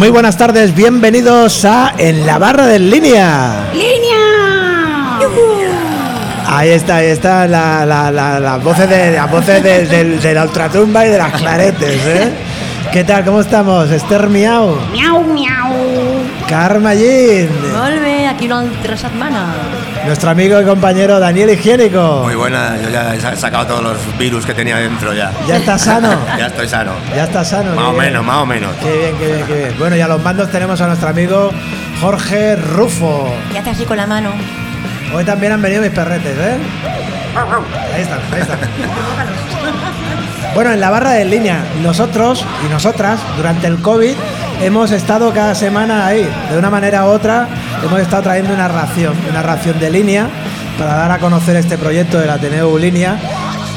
Muy buenas tardes, bienvenidos a En la barra de línea. ¡Línea! Ahí está, ahí está la, la, la- las voces, de, las voces de, del- de la ultratumba y de las claretes, ¿eh? ¿Qué tal? ¿Cómo estamos? Esther Miau, Miau, miau. Carmallín, bé, aquí una altra setmana. nuestro amigo y compañero Daniel Higiénico. Muy buena, yo ya he sa- sacado todos los virus que tenía dentro ya. ¿Ya está sano? Ya estoy sano. Ya está sano. Más o bien. menos, más o menos. Qué bien, qué bien, qué bien. Bueno, y a los mandos tenemos a nuestro amigo Jorge Rufo. ¿Qué hace así con la mano? Hoy también han venido mis perretes, ¿eh? Ahí están, ahí están. Bueno, en la barra de línea, nosotros y nosotras, durante el COVID, hemos estado cada semana ahí. De una manera u otra, hemos estado trayendo una ración, una ración de línea, para dar a conocer este proyecto del Ateneo Línea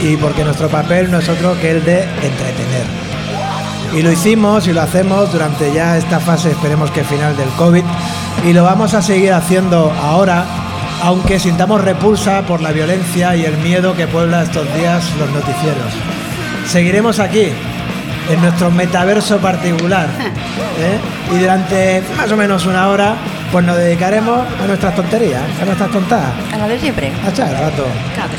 y porque nuestro papel no es otro que el de entretener. Y lo hicimos y lo hacemos durante ya esta fase, esperemos que final del COVID, y lo vamos a seguir haciendo ahora, aunque sintamos repulsa por la violencia y el miedo que puebla estos días los noticieros. Seguiremos aquí, en nuestro metaverso particular, ¿eh? y durante más o menos una hora, pues nos dedicaremos a nuestras tonterías, a nuestras tontadas, A la de siempre. a echar el rato.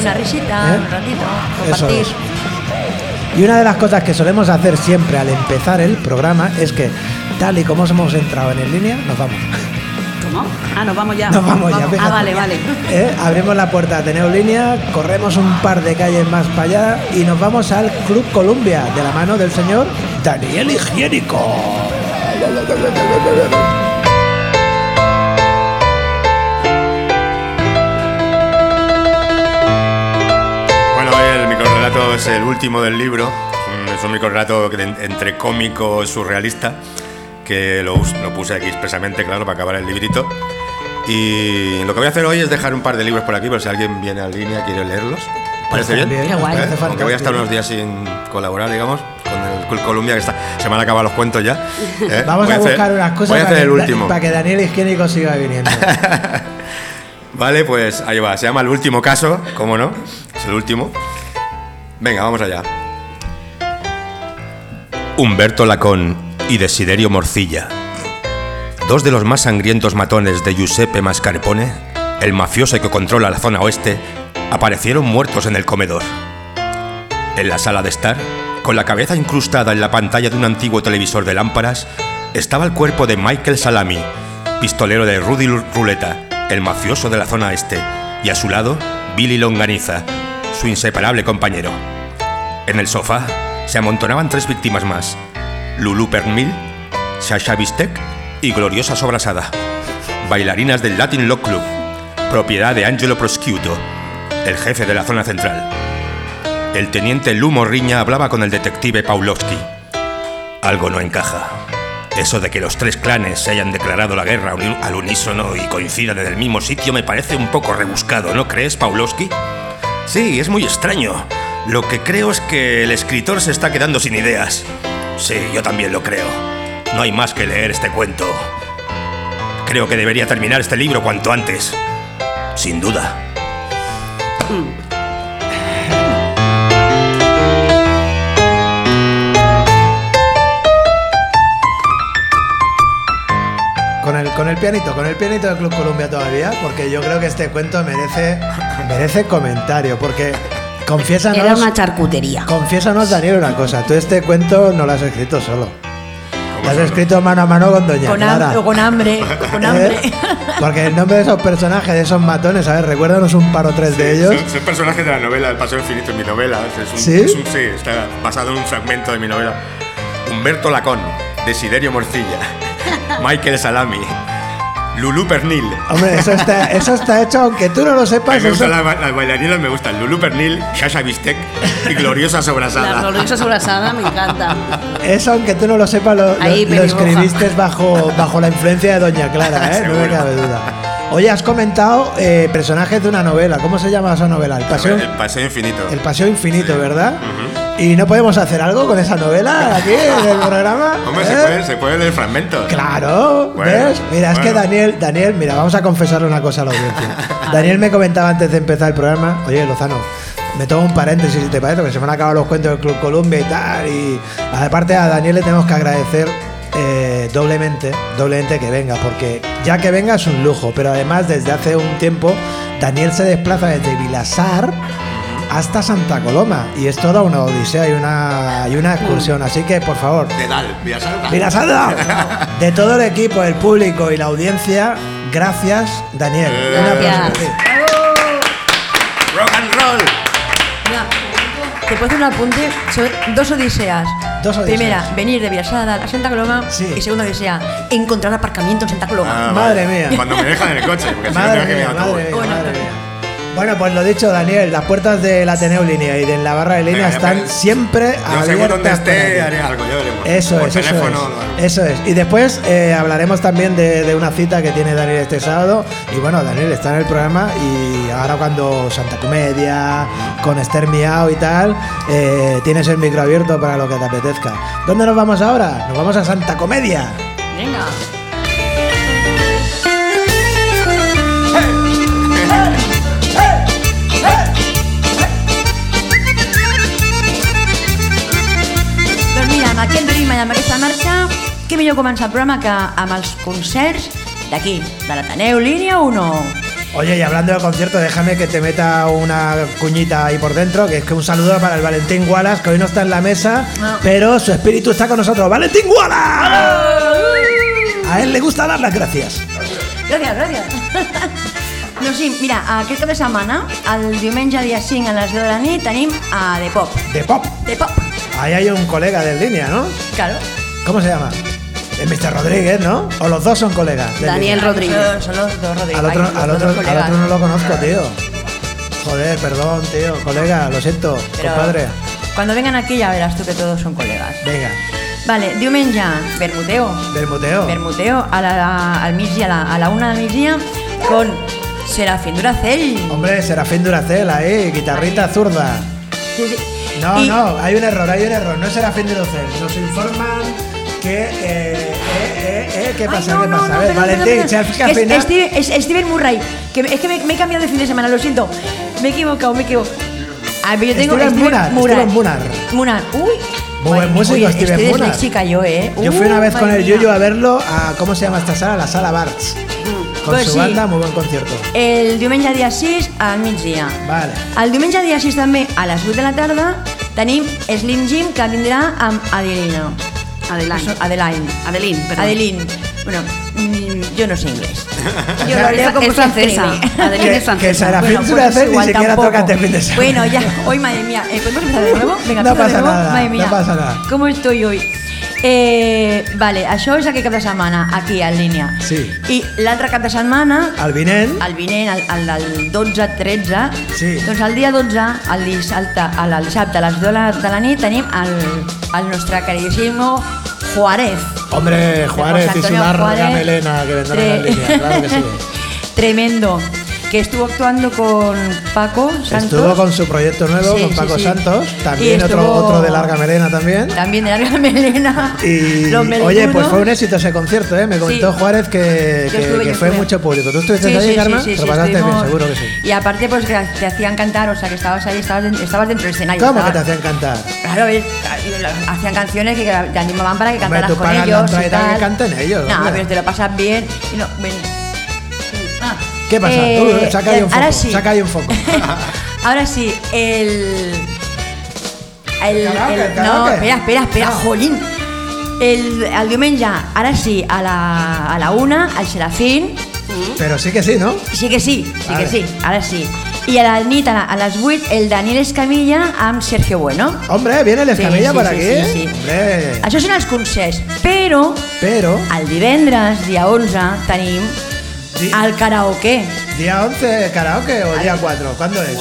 Una risita, ¿Eh? un ratito, Eso compartir. es. Y una de las cosas que solemos hacer siempre al empezar el programa es que, tal y como hemos entrado en el línea, nos vamos. ¿Cómo? Ah, nos vamos ya. Nos vamos ya. fíjate. Ah, vale, vale. ¿Eh? Abrimos la puerta de Ateneo Línea, corremos un par de calles más para allá y nos vamos al Club Columbia, de la mano del señor Daniel Higiénico. El microrelato es el último del libro. Mm, Es un microrelato entre cómico y surrealista, que lo, lo puse aquí expresamente, claro, para acabar el librito. Y lo que voy a hacer hoy es dejar un par de libros por aquí, por si alguien viene a línea quiere leerlos. ¿Parece bien? Bien, Qué guay. ¿Eh? Aunque voy a estar unos días sin colaborar, digamos, con el Columbia, que está, se me han acabado los cuentos ya. ¿eh? Vamos Voy a hacer- buscar unas cosas Voy a para, hacer el que, último. para que Daniel Higiénico siga viniendo. Vale, pues ahí va. Se llama El último caso, ¿cómo no? Es el último. Venga, vamos allá. Humberto Lacón y Desiderio Morcilla. Dos de los más sangrientos matones de Giuseppe Mascarpone, el mafioso que controla la zona oeste, aparecieron muertos en el comedor. En la sala de estar, con la cabeza incrustada en la pantalla de un antiguo televisor de lámparas, estaba el cuerpo de Michael Salami, pistolero de Rudy Ruleta, el mafioso de la zona este, y a su lado, Billy Longaniza, su inseparable compañero. En el sofá se amontonaban tres víctimas más: Lulu Pernil, Sasha Bistek y Gloriosa Sobrasada, bailarinas del Latin Lock Club, propiedad de Angelo Prosciutto, el jefe de la zona central. El teniente Riña hablaba con el detective Pawlowski. Algo no encaja. Eso de que los tres clanes se hayan declarado la guerra al unísono y coincidan en el mismo sitio me parece un poco rebuscado, ¿no crees, Pawlowski? Sí, es muy extraño. Lo que creo es que el escritor se está quedando sin ideas. Sí, yo también lo creo. No hay más que leer este cuento. Creo que debería terminar este libro cuanto antes. Sin duda. Con el, con el pianito, con el pianito del Club Columbia todavía, porque yo creo que este cuento merece, merece comentario, porque confiésanos, Era una charcutería. confiésanos, Daniel, una cosa, tú este cuento no lo has escrito solo. Lo has escrito mano a mano con Doña Con, Clara. hambre, con hambre, con hambre. ¿Eh? Porque el nombre de esos personajes, de esos matones, a ver, recuérdanos un par o tres de ellos. Son, son personajes de la novela El Paseo Infinito en mi novela. Es un, ¿Sí? es un- sí, está basado en un fragmento de mi novela. Humberto Lacón, Desiderio Morcilla, Michael Salami, Lulu Pernil. Hombre, eso está, eso está hecho, aunque tú no lo A mí sepas. me eso- gustan las, ba- las bailarinas, me gustan Lulu Pernil, Shasha Bistek y Gloriosa La Sobrasada. gloriosa sobrasada me encanta. Eso, aunque tú no lo sepas, lo, lo- Ahí, lo escribiste bajo, bajo la influencia de Doña Clara, ¿eh? no me cabe duda. Oye, has comentado eh, personajes de una novela. ¿Cómo se llama esa novela? El Paseo, El Paseo Infinito. el Paseo Infinito, ¿verdad? ¿Y no podemos hacer algo con esa novela aquí en el programa? Hombre, se ¿Eh? puede, se puede leer fragmentos. Claro, Bueno, ¿ves? Mira, es que. Daniel, Daniel, mira, vamos a confesarle una cosa a la audiencia. Daniel me comentaba antes de empezar el programa, oye, Lozano, me tomo un paréntesis si te parece, que se me han acabado los cuentos del Club Columbia y tal. Y aparte a Daniel le tenemos que agradecer eh, doblemente, doblemente que venga, porque ya que venga es un lujo, pero además desde hace un tiempo Daniel se desplaza desde Vilasar hasta Santa Coloma y es toda una odisea y una, y una excursión, así que por favor, De Dal. Vilasar, de todo el equipo, el público y la audiencia, gracias Daniel. Un aplauso Gracias. Rock and roll. Mira, te puedo hacer un apunte sobre dos odiseas. Dos. Primera, venir de Villasada a Santa Coloma. Sí. Y segunda odisea, encontrar aparcamiento en Santa Coloma. Ah, Madre mía. Cuando me dejan en el coche, porque si no tengo que ir en madre Bueno, mía. Bueno, pues lo dicho, Daniel, las puertas del Ateneo Línea y de la barra de línea Venga, están siempre Yo abiertas. donde esté haré algo, ya veremos. Eso Por es, eso teléfono, es. lo haré. Eso es. Y después eh, hablaremos también de, de una cita que tiene Daniel este sábado. Y bueno, Daniel está en el programa y ahora cuando Santa Comedia, con Esther Miau y tal, eh, tienes el micro abierto para lo que te apetezca. ¿Dónde nos vamos ahora? Nos vamos a Santa Comedia. Venga. Què millor començar el programa que amb els concerts d'aquí, de l'Ateneu Línia 1. Oye, y hablando de concierto, déjame que te meta una cuñita ahí por dentro, que es que un saludo para el Valentín Wallace, que hoy no está en la mesa, No. pero su espíritu está con nosotros. ¡Valentín Wallace! A él le gusta dar las gracias. Gràcies, gràcies. No, sí, mira, aquest cap de setmana, el diumenge dia 5 a les 10 de la nit, tenim a The Pop. De pop. The Pop, Ahí hay un colega de línea, ¿no? claro. ¿Cómo se llama? Es Mr. Rodríguez, ¿no? O los dos son colegas. Daniel. Rodríguez. Son, son los dos Rodríguez. Al otro, Ay, los al, dos otro, al colegas. otro no lo conozco, tío. Joder, perdón, tío. Colega, lo siento, Pero compadre. Cuando vengan aquí ya verás tú que todos son colegas. Venga, Vale, diumenge, Bermuteo. Bermuteo. Bermuteo a la, al migdia, a la, a la una del migdia, con Serafín Duracell. Hombre, Serafín Duracel ahí, guitarrita zurda. Sí, sí. No, Y- no, hay un error, hay un error. No es Serafín Duracel. Nos informan que. Eh, eh, eh, eh, ¿Qué Ay, pasa? no, ¿Qué no, pasa? no, a ver, Valentín, al Es-. Steven, es, Steven Murray. Que, es que me, me he cambiado de fin de semana, lo siento. Me he equivocado, me he equivocado. A ver, yo tengo Steven Munar, Steven Munar. Munar. Uy. Muy buen músico, Steven Munar. disléxica yo, ¿eh? Yo fui una vez con el. Yuyu a verlo a. ¿Cómo se llama esta sala? La sala Barts. Con Pues su sí. banda, muy buen concierto. El diumenge dia 6 al migdia. Vale. El diumenge dia 6 també a les 8 de la tarda tenim Slim Jim que vindrà amb Adelina. Adeline. Adeline. Adeline, perdón. Adeline. Bueno, mm, yo no sé inglés. Yo lo leo es- como es francesa. Adeline Que- es francesa. que será- Bueno, pues es ni siquiera toca. Bueno, ya. Hoy, madre mía. eh, ¿Podemos empezar de nuevo? Venga, No pasa de nuevo. nada, Madre no mía. pasa nada. ¿Cómo estoy hoy? Eh, vale, això és aquest cap de setmana, aquí, en línia. Sí. I l'altre cap de setmana, Al vinent. el vinent, el, el del 12-13, Sí. doncs el dia 12, el dissabte, el, el dissabte a les 2 de la, nit, tenim el, el nostre carísimo Juárez. Hombre, Juárez y su larga Juárez. melena que vendrá en la línea, claro que sí. Tremendo. Que estuvo actuando con Paco Santos. Estuvo con su proyecto nuevo, Sí, con Paco sí. Santos, también otro, estuvo- otro de larga melena también. También de larga melena. Y Los oye, pues fue un éxito ese concierto, ¿eh? Me comentó. Juárez que, Yo que- estuve, que yo fue estuve. mucho público. ¿Tú estuviste ahí, Karma? sí, Te pasaste bien, estuvimos- seguro que sí. Y aparte, pues que te hacían cantar, o sea, que estabas ahí, estabas, den- estabas dentro del escenario. ¿Cómo que te hacían cantar? Claro, hacían canciones que te animaban para que Hombre, cantaras tú con pagas ellos. entrada y y tal, tal. que canten ellos, No, hombre. pero te lo pasas bien. Y no. ¿Qué pasa? Eh, Tú, saca ahí un foco. ahora sí. Saca ahí un foco. Ahora sí, el. El, no, espera, espera, espera, Ah. jolín. El, el diumenge, ara sí, a la, a la una, al Serafín. Pero sí que sí, ¿no? Sí que sí, sí Vale. que sí, ara sí. I a la nit, a, la, a les 8, el Daniel Escamilla amb Sergio Bueno. Hombre, viene el escamilla sí, por sí, aquí. sí, sí. Hombre. Això són els concerts, però Pero, el divendres, dia 11, tenim Di- el karaoke. ¿día 11 karaoke o día 4? ¿Cuándo es?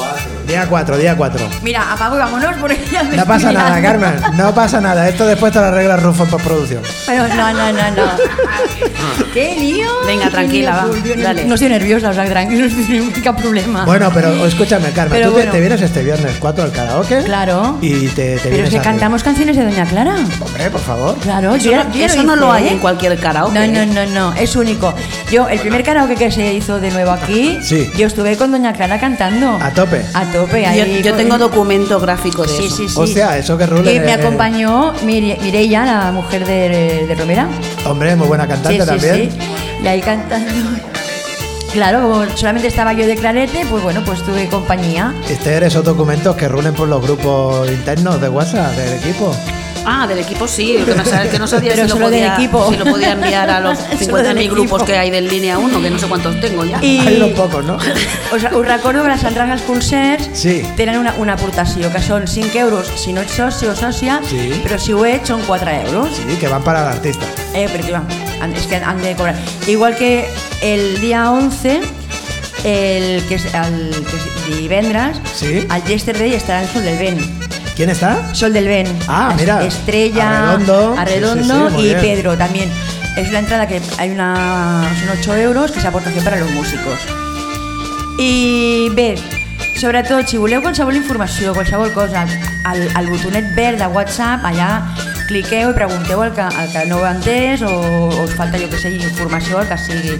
Día 4, día 4. Mira, apago y vámonos porque ya me No pasa estoy nada. Carmen. No pasa nada. Esto después te lo arregla Rufo en postproducción. Pero no, no, no, no. ¿Qué lío? Venga, Qué tranquila, lío, va, no- dale. No estoy nerviosa, o sea, tranquilo, no estoy ningún problema. Bueno, pero escúchame, Carmen. Pero tú te- bueno. te, vienes este viernes 4 al karaoke. Claro. Y te, te Pero vienes es que arriba. cantamos canciones de Doña Clara. Hombre, por favor. Claro, Eso yo ya- no- yo ya eso no lo hay ¿eh? en cualquier karaoke. No, no, no, no, es único. Yo, el primer karaoke que se hizo de nuevo aquí, Sí. yo estuve con Doña Clara cantando. A tope. A tope. Tope. Yo, ahí yo con- tengo documento gráfico de Sí, eso. sí, sí. Hostia, eso que rule. Y me acompañó Mire- Mireia, la mujer de, de Romera. Hombre, muy buena cantante sí, sí, también. sí. Y ahí cantando. Claro, como solamente estaba yo de clarete, pues bueno, pues tuve compañía. Este eres esos documentos que rulen por los grupos internos de WhatsApp del equipo. Ah, del equipo sí, que no, sabía- que no sabía Pero si, lo podía, equipo. si lo podía enviar a los Solo del 50.000 grupos que hay del línea 1, que no sé cuántos tengo ya. I Hay unos pocos, ¿no? us, us recordo que les entrades als concerts Sí. tenen una, una aportació, que són 5 euros si no ets soci o sòcia, Sí. però si ho ets són 4 euros. Sí, que van para el artista. Eh, pero tío, han- es que han de cobrar. Igual que el día 11, el que es, el, que es divendres, Sí. al Yesterday estarà en Sol del Vent. ¿Quién está? Sol del Vent. Ah, mira. Estrella, Arredondo. Arredondo Sí, sí, sí, y bien. Pedro también. Es una entrada que hay una, son 8 euros, que es aportación para los músicos. I bé, sobretot, si voleu qualsevol informació, qualsevol cosa, al, al botonet verd de WhatsApp, allà cliqueu i pregunteu el que, el que no heu entès o, o us falta, jo que sé, informació, el que sigui.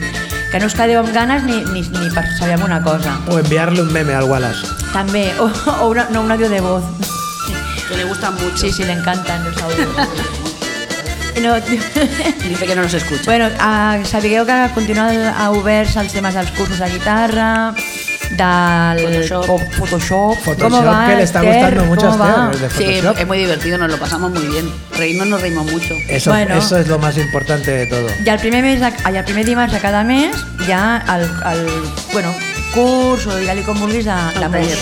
Que no us quedeu amb ganes ni, ni, ni per saber alguna cosa. O enviarle un meme al Wallace. També, o, o una, no, un audio de voz. Que le gustan mucho. Sí, sí, le encantan los audios. No, Dice que no nos escucha. bueno, uh, sapigueu que continuen a oberts els temes dels cursos de guitarra, del Photoshop. Photoshop. Photoshop, ¿Cómo va, que le está Esther? gustando mucho a ¿Cómo Esther, de sí, es muy divertido, nos lo pasamos muy bien. Reírnos nos reímos mucho. Eso, Bueno. eso es lo más importante de todo. I el primer, mes, de- ai, el primer dimarts de cada mes ha el, el bueno, curs o digue-li com vulguis de, de taller.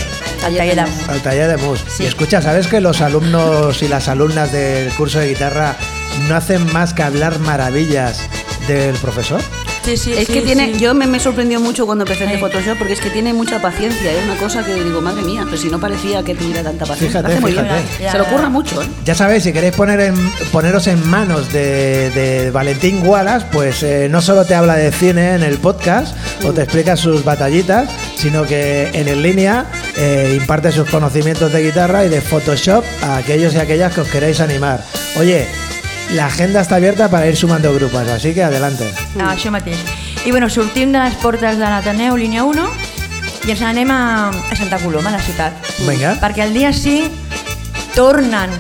El taller de mus. Al taller de mus. Sí. Y escucha, ¿sabes que los alumnos y las alumnas del curso de guitarra no hacen más que hablar maravillas del profesor? Sí, sí, es sí, que tiene, sí. yo me, me sorprendió mucho cuando empecé Sí. en Photoshop porque es que tiene mucha paciencia. Es una cosa que digo, madre mía, pero si no parecía que tuviera tanta paciencia. Fíjate, bien. Se lo ocurra mucho, ¿eh? Ya sabéis, si queréis poner en- poneros en manos de, de Valentín Wallace, pues eh, no solo te habla de cine en el podcast o te explica sus batallitas, sino que en en línea eh, imparte sus conocimientos de guitarra y de Photoshop a aquellos y aquellas que os queréis animar. Oye, la agenda está abierta para ir sumando grupos, así que adelante. Ah, això mateix. I bueno, sortim de les portes de l'Ateneu, línia 1, i ens anem a, a Santa Coloma, a la ciutat. Vinga. Perquè el dia 5 tornen,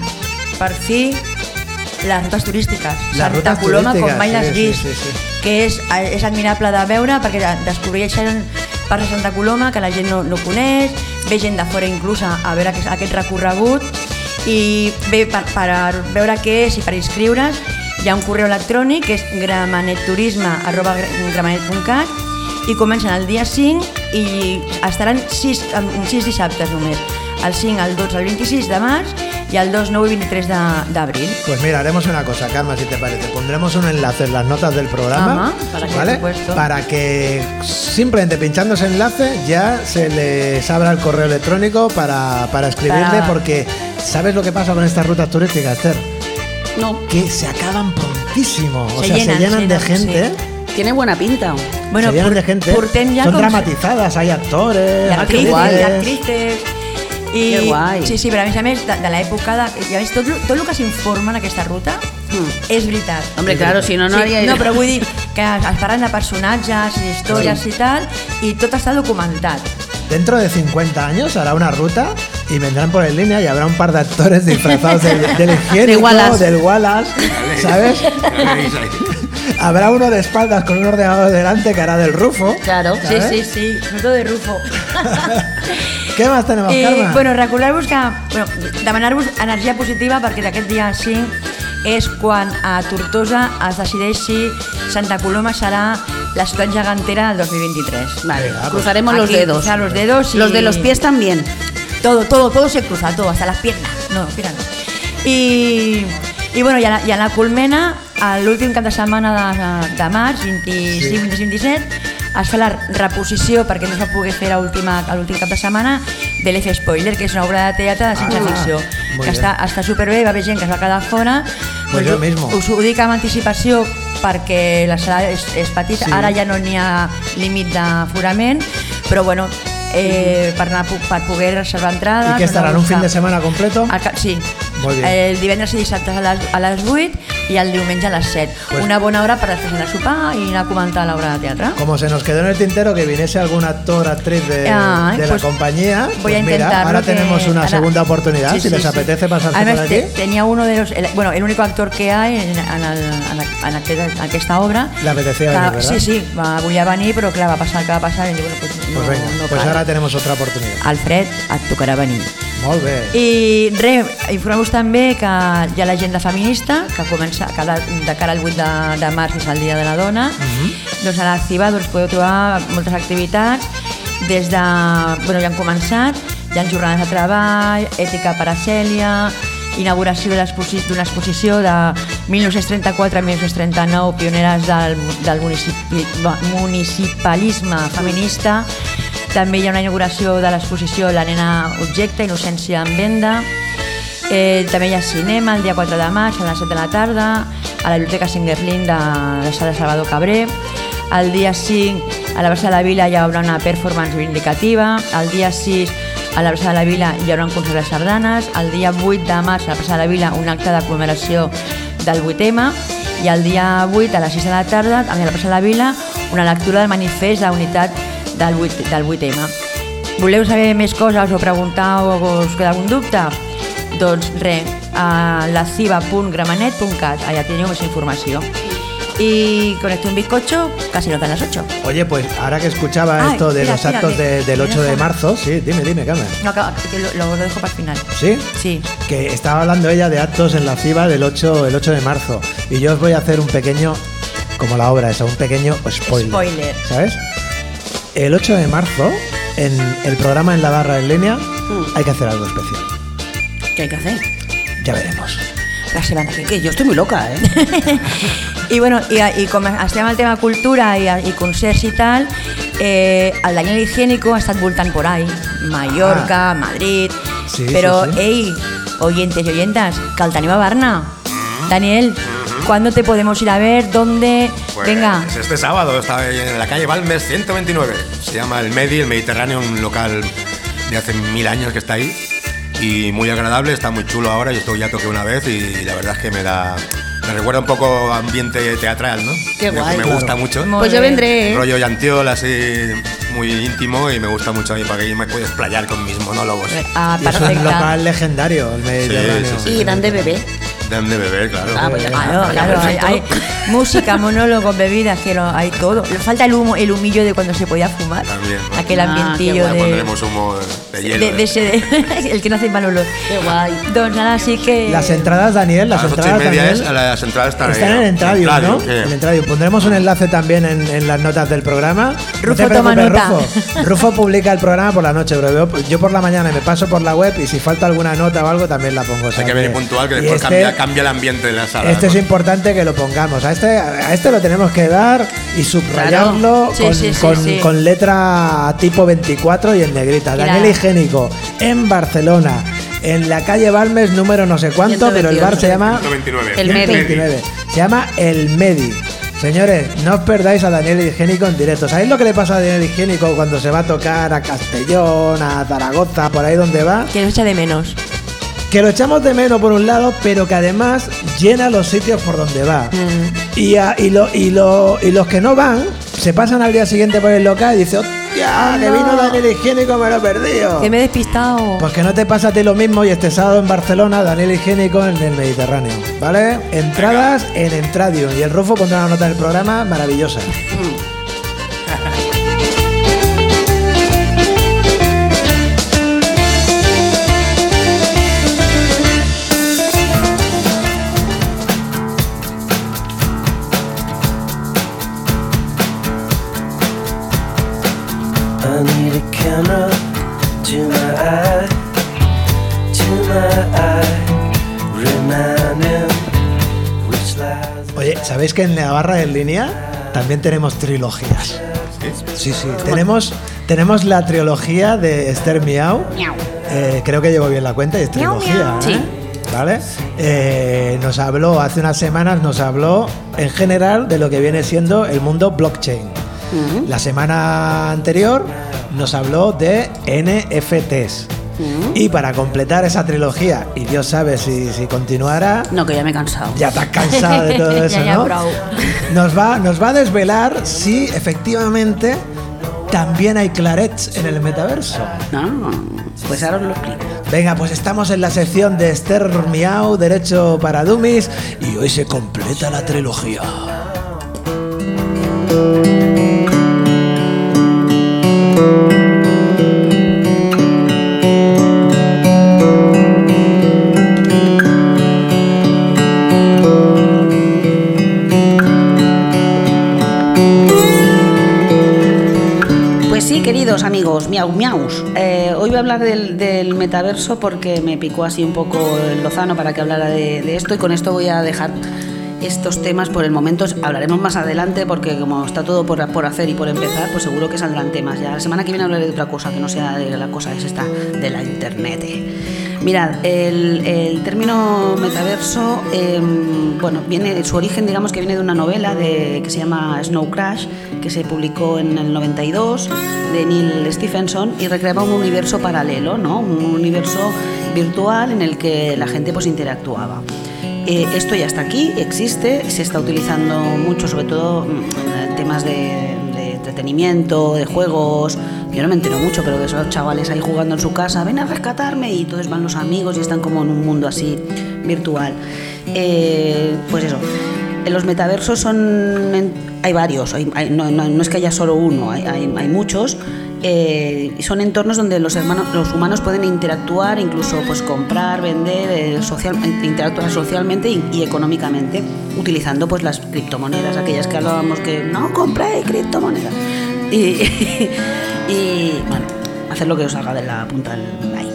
per fi, les rutes turístiques. Les Santa rutes Coloma, com mai sí, sí, vist. sí, sí. Que és, és admirable de veure perquè descobreixen parts de Santa Coloma que la gent no, no coneix, ve gent de fora inclús a, a veure aquest, aquest recorregut i bé, per, per veure què és i per inscriure's hi ha un correu electrònic que és gramanetturisme arroba gramanet.cat i comencen el dia 5 i estaran 6, 6 dissabtes només el 5, el 12, el 26 de març i el 2, 9 i 23 de- d'abril Pues mira, haremos una cosa, Karma, si te parece. Pondremos un enlace en las notas del programa, Ajá, para que, ¿vale? supuesto. Para que simplemente pinchando ese enlace ya se les abra el correo electrónico para, para escribirle, Para- porque ¿sabes lo que pasa con estas rutas turísticas, Esther? No, Que se acaban prontísimo, o Se sea, llenan, se llenan de gente. sí. tiene buena pinta. se llenan de gente. ja Son dramatizadas, hay actores, actrices, actrices i, Que guai. Sí, sí, però a més a més, de, de l'època de... I a més, tot, lo- tot el que s'informa en aquesta ruta Mm. és veritat. Hombre, claro, si no, no sí, haría... No, però vull dir que es parlen de personatges i històries i tal, i tot està documentat. Dentro de 50 años hará una ruta y vendrán por en línea y habrá un par de actores disfrazados del, del higiénico, De Wallace. del Wallace, ¿sabes? habrá uno de espaldas con un ordenador delante que hará del Rufo. Claro. Sí, ¿sabes? sí, sí, sobretot de Rufo. ¿Qué más tenemos, I, Carme? bueno, recordar-vos que... Bueno, demanar-vos energia positiva perquè d'aquest dia 5 és quan a Tortosa es decideix si Santa Coloma serà la ciutat gegantera del 2023. Vale, Venga, pues cruzaremos los dedos. cruzar los dedos y- Los de los pies también. Todo, todo, todo se cruza, todo, hasta las piernas. No, fíjate. I, i bueno, i a la, i a la Colmena, l'últim cap de setmana de, de març, 25, 26, 27, es fa la reposició, perquè no es va poder fer l'últim cap de setmana, de l'F Spoiler, que és una obra de teatre de ciència Ah, ficció, que està, està superbé, va haver gent que es va quedar fora. Pues jo mismo. Us ho dic amb anticipació perquè la sala és, és petita, Sí. ara ja no n'hi ha límit d'aforament, però bueno, eh, per, anar, per poder reservar entrades... ¿Y qué estarán? ¿Un fin de semana completo? Al sí. Molt bé. El divendres i dissabte a les, a les 8 i el diumenge a les 7. Pues- Una bona hora per després anar a sopar i anar a comentar l'obra de teatre. Como se nos quedó en el tintero que viniese algún actor, actriz de, Ay, de pues la compañía, Voy pues a mira, intentarlo. ahora que- tenemos una ahora- segunda oportunidad. Sí, si sí, les sí. apetece pasarse Además, por aquí. te- tenía uno de los. el- bueno, el único actor que hay en, en, el, en, la- en aquest, en aquesta obra. Le apetecía que- venir, ¿verdad? Sí, sí, va, volia venir, però clar, va passar el que va passar i bueno, pues, no, Pues venga, no pues cal. ahora tenemos otra oportunidad. Alfred, et tocarà venir. Molt bé. I res, informeu-vos també que hi ha l'agenda feminista, que comença cada, de cara al 8 de, de març, és el Dia de la Dona. Doncs a la CIBA doncs, podeu trobar moltes activitats, des de... Bueno, ja han començat, hi ha jornades de treball, ètica per a Cèlia, inauguració d'una exposició de 1934-1939, pioneres del, del municipi, municipalisme feminista, també hi ha una inauguració de l'exposició La nena objecte, innocència en venda. Eh, també hi ha cinema el dia 4 de maig a les 7 de la tarda a la Biblioteca Singerlin de la sala Salvador Cabré. El dia 5 a la Plaça de la Vila hi haurà una performance vindicativa. El dia 6 a la Plaça de la Vila hi haurà un concert de sardanes. El dia 8 de març a la Plaça de la Vila un acte de commemoració del 8M i el dia 8 a les 6 de la tarda a la Plaça de la Vila una lectura del manifest d'unitat del 8, del 8M. Voleu saber més coses o preguntar o us queda algun dubte? Doncs res, a laciba.gramenet.cat, allà teniu més informació. Y con esto un bizcocho, casi nos dan las 8. Oye, pues ahora que escuchaba Ay, esto de espera, los actos de- del que 8 de marzo, sí, dime, dime, Carmen. No, que, lo, lo dejo para el final. ¿Sí? Sí. Que estaba hablando ella de actos en la CIBA del 8, el 8 de marzo. Y yo os voy a hacer un pequeño, como la obra esa, un pequeño spoiler. Spoiler. ¿Sabes? El 8 de marzo, en el programa en la barra en línea, hay que hacer algo especial. ¿Qué hay que hacer? Ya veremos. La semana que. Que yo estoy muy loca, ¿eh? I, bueno, i, i com estem al tema cultura i, i concerts i tal, eh, el Daniel Higiénico ha estat voltant por ahí, Mallorca, Madrid, Ah. Sí, però, sí, sí. ei, oyentes y oyentas, que el tenim a Barna. Daniel, ¿cuándo te podemos ir a ver? ¿Dónde? Pues Venga, este sábado está en la calle Balmes 129. Se llama El Medi, el Mediterráneo, un local de hace mil años que está ahí. Y muy agradable, está muy chulo ahora. Yo esto ya toqué una vez y la verdad es que me da. Me recuerda un poco ambiente teatral, ¿no? Qué Que guay. Me Claro. gusta mucho. Muy Pues yo vendré, ¿eh? Rollo Yantiol, así muy íntimo y me gusta mucho a mí para que me puedes playar con mis monólogos. ah, Y es un local legendario, el Mediterráneo. sí, sí. Y dan de bebé. Dan de beber, claro. Ah, pues música, monólogos, bebidas, que lo, hay todo. Le falta el humo, el humillo de cuando se podía fumar. También, ¿no? Aquel Ah, ambientillo de, pondremos humo de hielo. de, de ese, de- el que no hace mal olor. Qué guay. Doncs ara sí que... Las entradas, Daniel, las a entradas, media Daniel, es, a las entradas están, están ahí, en ¿no? Entradium, ¿no? sí. En Entradium. Pondremos un enlace también en, en las notas del programa. Rufo, no toma preocupes, nota. Rufo. Rufo publica el programa por la noche, pero yo, yo por la mañana me paso por la web y si falta alguna nota o algo también la pongo. Hay que venir puntual, que y después este- cambia, cambia el ambiente de la sala. Este es ¿no? importante que lo pongamos. A este, a este lo tenemos que dar y subrayarlo Claro. Sí, con, sí, sí, con- sí. con letra tipo 24 y en negrita. Daniel Higiénico, en Barcelona, en la calle Balmes número no sé cuánto, pero el bar se llama 129. El Medi. 129. Se llama El Medi. Señores, no os perdáis a Daniel Higiénico en directo. ¿Sabéis lo que le pasa a Daniel Higiénico cuando se va a tocar a Castellón, a Zaragoza, por ahí donde va? Que nos echa de menos. Que lo echamos de menos por un lado, pero que además llena los sitios por donde va. Mm. Y, a- y, lo- y, lo- y los que no van se pasan al día siguiente por el local y dicen, ¡hostia! Que No. vino Daniel Higiénico, me lo he perdido. Que me he despistado. Pues que no te pasa a ti lo mismo y este sábado en Barcelona, Daniel Higiénico en el Mediterráneo. ¿Vale? Entradas en Entradium. Y el Rufo pondrá una nota del programa maravillosa. I ¿sabéis que en Navarra en línea también tenemos trilogías? Sí, sí. Tenemos, tenemos la trilogía de Esther Miau. Eh, creo que llevo bien la cuenta y es trilogía. ¿eh? Sí. ¿Vale? Eh, nos habló, hace unas semanas nos habló en general de lo que viene siendo el mundo blockchain. La semana anterior nos habló de NFTs. Y para completar esa trilogía, y Dios sabe si, si continuará, No, que ya me he cansado. ya estás cansado de todo eso, Ya, ya, ¿no? Nos va, nos va a desvelar si efectivamente también hay clarets en el metaverso. No, pues ahora os lo explico. Venga, pues estamos en la sección de Esther Miau, Derecho para Dummies, y hoy se completa la trilogía. Amigos, miau miaus. Eh, hoy voy a hablar del, metaverso porque me picó así un poco el lozano para que hablara de, esto y con esto voy a dejar estos temas por el momento. Hablaremos más adelante porque como está todo por, por hacer y por empezar, pues seguro que saldrán temas. Ya la semana que viene hablaré de otra cosa que no sea de la cosa es esta de la internet. Mirad, el, el término metaverso, eh, bueno, viene, su origen digamos que viene de una novela de, que se llama Snow Crash, que se publicó en el 92 de Neil Stephenson y recreaba un universo paralelo, ¿no? Un universo virtual en el que la gente pues interactuaba. Eh, esto ya está aquí, existe, se está utilizando mucho, sobre todo mm, en temas de, de entretenimiento, de juegos. Yo no me entero mucho, pero de esos chavales ahí jugando en su casa, ven a rescatarme y entonces van los amigos y están como en un mundo así virtual. Eh, pues eso. Los metaversos son. hay varios, no, es que haya solo uno, hay, muchos. eh, son entornos donde los, hermanos, los humanos pueden interactuar, incluso pues comprar, vender, eh, interactuar socialmente y, económicamente, utilizando pues las criptomonedas, aquellas que hablábamos que no compré criptomonedas. y bueno, hacer lo que os salga de la punta del ahí.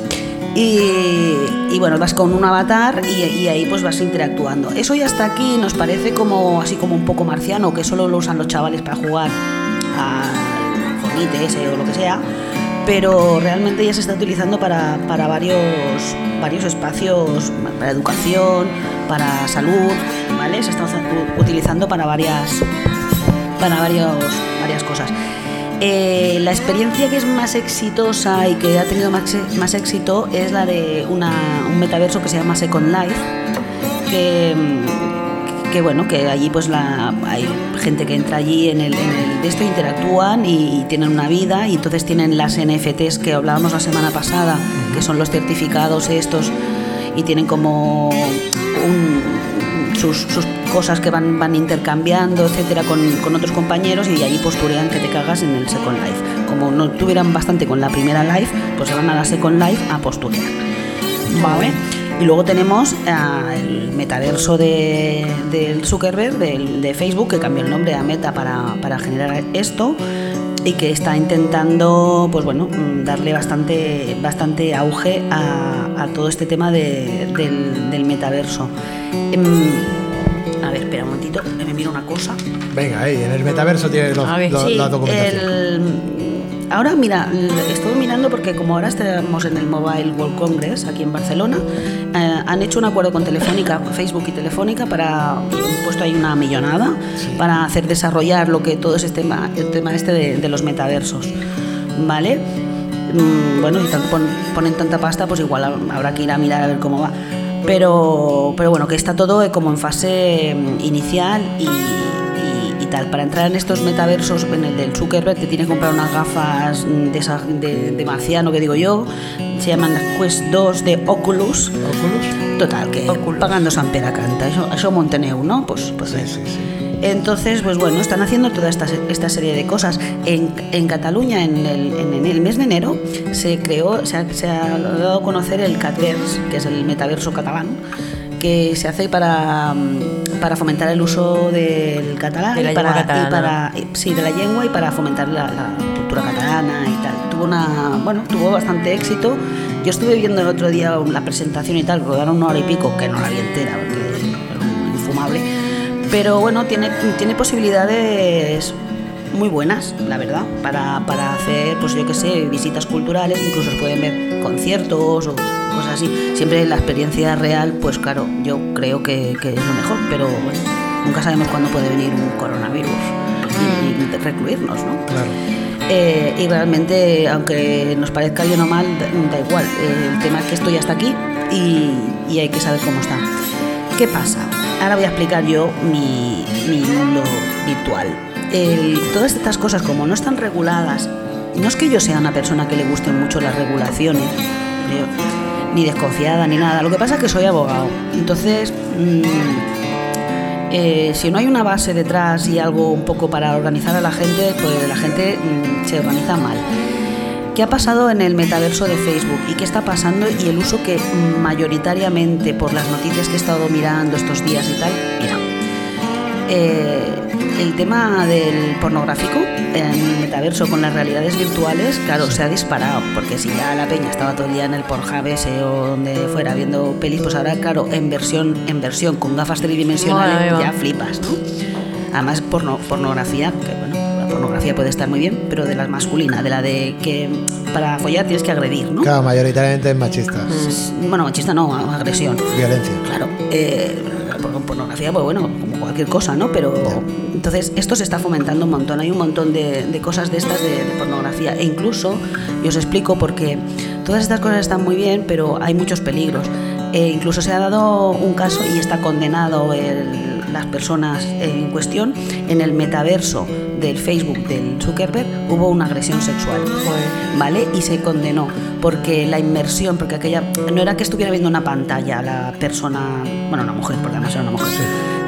Y, y bueno, vas con un avatar y, y ahí pues vas interactuando. Eso ya está aquí, nos parece como así como un poco marciano, que solo lo usan los chavales para jugar al Fortnite ese o lo que sea, pero realmente ya se está utilizando para, para varios, varios espacios, para educación, para salud, ¿vale? Se está utilizando para varias, para varios, varias cosas. Eh, la experiencia que es más exitosa y que ha tenido más, más éxito es la de un metaverso que se llama Second Life, que, bueno, que allí pues la, hay gente que entra allí en el, de esto, interactúan y tienen una vida y entonces tienen las NFTs que hablábamos la semana pasada, que son los certificados estos y tienen como un- sus, sus cosas que van, van intercambiando, etcétera, con, con otros compañeros y allí posturean que te cagas en el Second Life. Como no tuvieran bastante con la primera Life, pues se van a la Second Life a posturear. Vale. Y luego tenemos ah, el metaverso de, del Zuckerberg, del- de Facebook, que cambió el nombre a Meta para, para generar esto y que está intentando pues bueno mm, darle bastante bastante auge a, a todo este tema de- del, del metaverso Em, a ver espera un momentito me miro una cosa Venga, ahí, en el metaverso tienes los- ver, lo- Sí, la documentación. el- ahora mira, estuve mirando porque como ahora estamos en el Mobile World Congress aquí en Barcelona, eh, han hecho un acuerdo con Telefónica, Facebook y Telefónica para han puesto ahí una millonada para hacer desarrollar lo que todo ese tema, el tema este de, de los metaversos, ¿vale? Mm, bueno, si pon- ponen tanta pasta, pues igual ha- habrá que ir a mirar a ver cómo va. Pero, pero bueno, que está todo como en fase mm, inicial y, y- tal. Para entrar en estos metaversos, en el del Zuckerberg, te tienes que comprar unas gafas de, esa- de, de marciano, que digo yo. Se llaman Quest 2 de Oculus. ¿Oculus? Total, que pagando San Pera canta. Eso, eso Monteneu, ¿no? Pues, pues Sí, sí, sí. entonces, pues bueno, están haciendo toda esta, esta serie de cosas. En, en Cataluña, en el, en el mes de enero, se creó, se ha, se ha dado a conocer el CatVers, que es el metaverso catalán, que se hace para, mm, para fomentar el uso del catalán De la y para, lengua y catalana. para- y- sí, de la lengua y para fomentar la, la cultura catalana y tal. Tuvo una, bueno, tuvo bastante éxito. Yo estuve viendo el otro día la presentación y tal, rodaron una hora y pico, que no la vi entera, porque era infumable. Pero bueno, tiene, tiene posibilidades muy buenas, la verdad, para, para hacer, pues yo qué sé, visitas culturales, incluso se pueden ver conciertos o cosas así. Siempre la experiencia real, pues claro, yo creo que, que es lo mejor, pero bueno, nunca sabemos cuándo puede venir un coronavirus y, y recluirnos, ¿no? Claro. Eh, y realmente, aunque nos parezca bien o mal, da, igual. Eh, el tema es que esto ya está aquí y, y hay que saber cómo está. ¿Qué pasa? Ahora voy a explicar yo mi, mi mundo virtual. El- todas estas cosas, como no están reguladas, no es que yo sea una persona que le gusten mucho las regulaciones, ni desconfiada ni nada. Lo que pasa es que soy abogado. Entonces, mm, eh, si no hay una base detrás y algo un poco para organizar a la gente, pues la gente mm, se organiza mal. ¿Qué ha pasado en el metaverso de Facebook y qué está pasando y el uso que mayoritariamente por las noticias que he estado mirando estos días y tal? Mira, eh, el tema del pornográfico en el metaverso con las realidades virtuales, claro, se ha disparado, porque si ya la peña estaba todo el día en el Pornhub ese o donde fuera viendo pelis, pues ahora, claro, en versión, en versión con gafas tridimensionales ya flipas, ¿no? Además, porno- pornografía, que bueno, la pornografía puede estar muy bien, pero de la masculina, de la de que para follar tienes que agredir, ¿no? Claro, mayoritariamente es machista. Bueno, machista no, agresión. Violencia. Claro, eh, pornografía, pues bueno, como cualquier cosa, ¿no? Pero entonces esto se está fomentando un montón. Hay un montón de, de cosas de estas de, de pornografía. E incluso, y os explico porque todas estas cosas están muy bien, pero hay muchos peligros. Eh, incluso se ha dado un caso y está condenado el- las personas en cuestión en el metaverso del Facebook del Zuckerberg hubo una agresión sexual. ¿vale? Y se condenó porque la inmersión, porque aquella no era que estuviera viendo una pantalla la persona, bueno, una mujer, porque además era una mujer,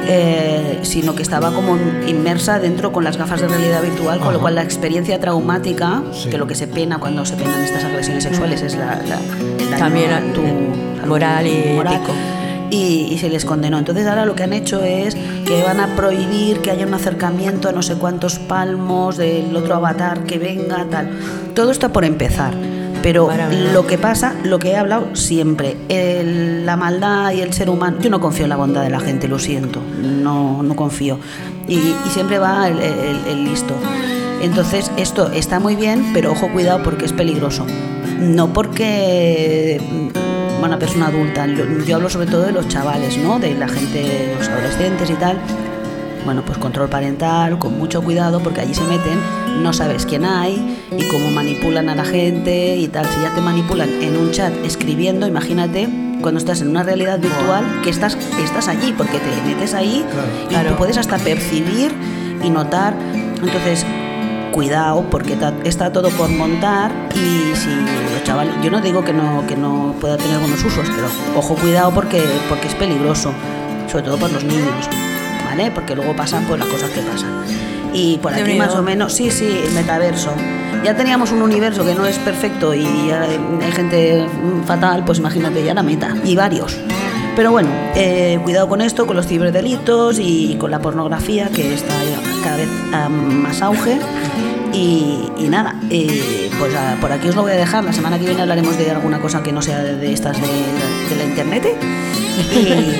eh, sino que estaba como inmersa dentro con las gafas de realidad virtual, con lo cual la experiencia traumática, Sí. que lo que se pena cuando se penan estas agresiones sexuales es la, la- el daño También a tu moral y ético. Y, y se les condenó. Entonces ahora lo que han hecho es que van a prohibir que haya un acercamiento a no sé cuántos palmos del otro avatar que venga, tal. Todo está por empezar. Pero Maravilla. lo que pasa, lo que he hablado siempre, el- la maldad y el ser humano, yo no confío en la bondad de la gente, lo siento, no, no confío. Y, y siempre va el, el- el listo. Entonces esto está muy bien, pero ojo cuidado porque es peligroso. No porque una persona adulta, yo, yo hablo sobre todo de los chavales, ¿no? De la gente, los adolescentes y tal. Bueno, pues control parental, con mucho cuidado, porque allí se meten, no sabes quién hay y cómo manipulan a la gente y tal. Si ya te manipulan en un chat escribiendo, imagínate cuando estás en una realidad virtual que estás, estás allí, porque te metes ahí y Claro. tú puedes hasta percibir y notar. Entonces, cuidado, porque está todo por montar y si los chavales, yo no digo que no, que no pueda tener buenos usos, pero ojo, cuidado porque, porque es peligroso, sobre todo por los niños, ¿vale? Porque luego pasan pues las cosas que pasan. Y por aquí más o menos, sí, sí, el metaverso. Ya teníamos un universo que no es perfecto y hay hay gente fatal, pues imagínate ya la meta, y varios. Pero bueno, eh, cuidado con esto, con los ciberdelitos y con la pornografía que está cada vez a más auge. Y, y nada, eh, pues ah, por aquí os lo voy a dejar. La semana que viene hablaremos de alguna cosa que no sea de, de estas de, de la internet. Y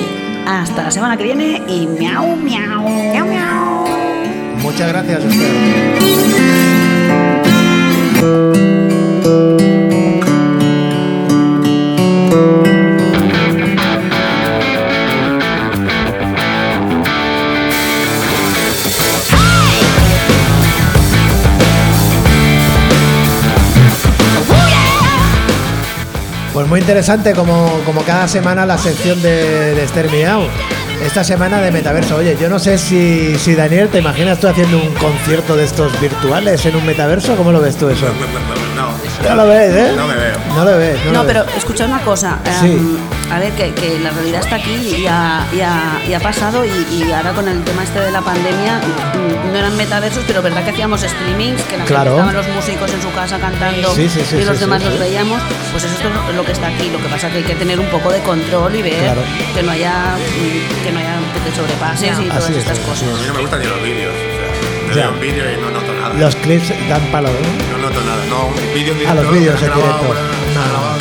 hasta la semana que viene y miau, miau. Miau, miau. Muchas gracias, Esther. Muy interesante como, como cada semana la sección de, de Esther. Esta semana de metaverso. Oye, yo no sé si, si Daniel, ¿te imaginas tú haciendo un concierto de estos virtuales en un metaverso? ¿Cómo lo ves tú eso? No, No lo ves, ¿eh? No me veo. No lo ves. No, No, lo pero ves. escucha una cosa. Sí. em, a ver, que, que la realidad está aquí y ha, y ha- y ha pasado. Y, y ahora con el tema este de la pandemia, mm, no eran metaversos, pero verdad que hacíamos streamings, que la gente Claro. estaban los músicos en su casa cantando Sí, sí, sí, y los sí, demás sí, los sí. veíamos. Pues eso es lo que está aquí. Lo que pasa es que hay que tener un poco de control y ver Claro. que no haya mm, que no haya que te sobrepases y todas Así es, estas es. cosas. A mí no me gustan ni los vídeos. O sea, yo Ya. veo un vídeo y no noto nada. Los clips dan palo, ¿no? No noto nada. No, un vídeo en Ah, los directo, vídeos en grabado, directo. está No. grabado.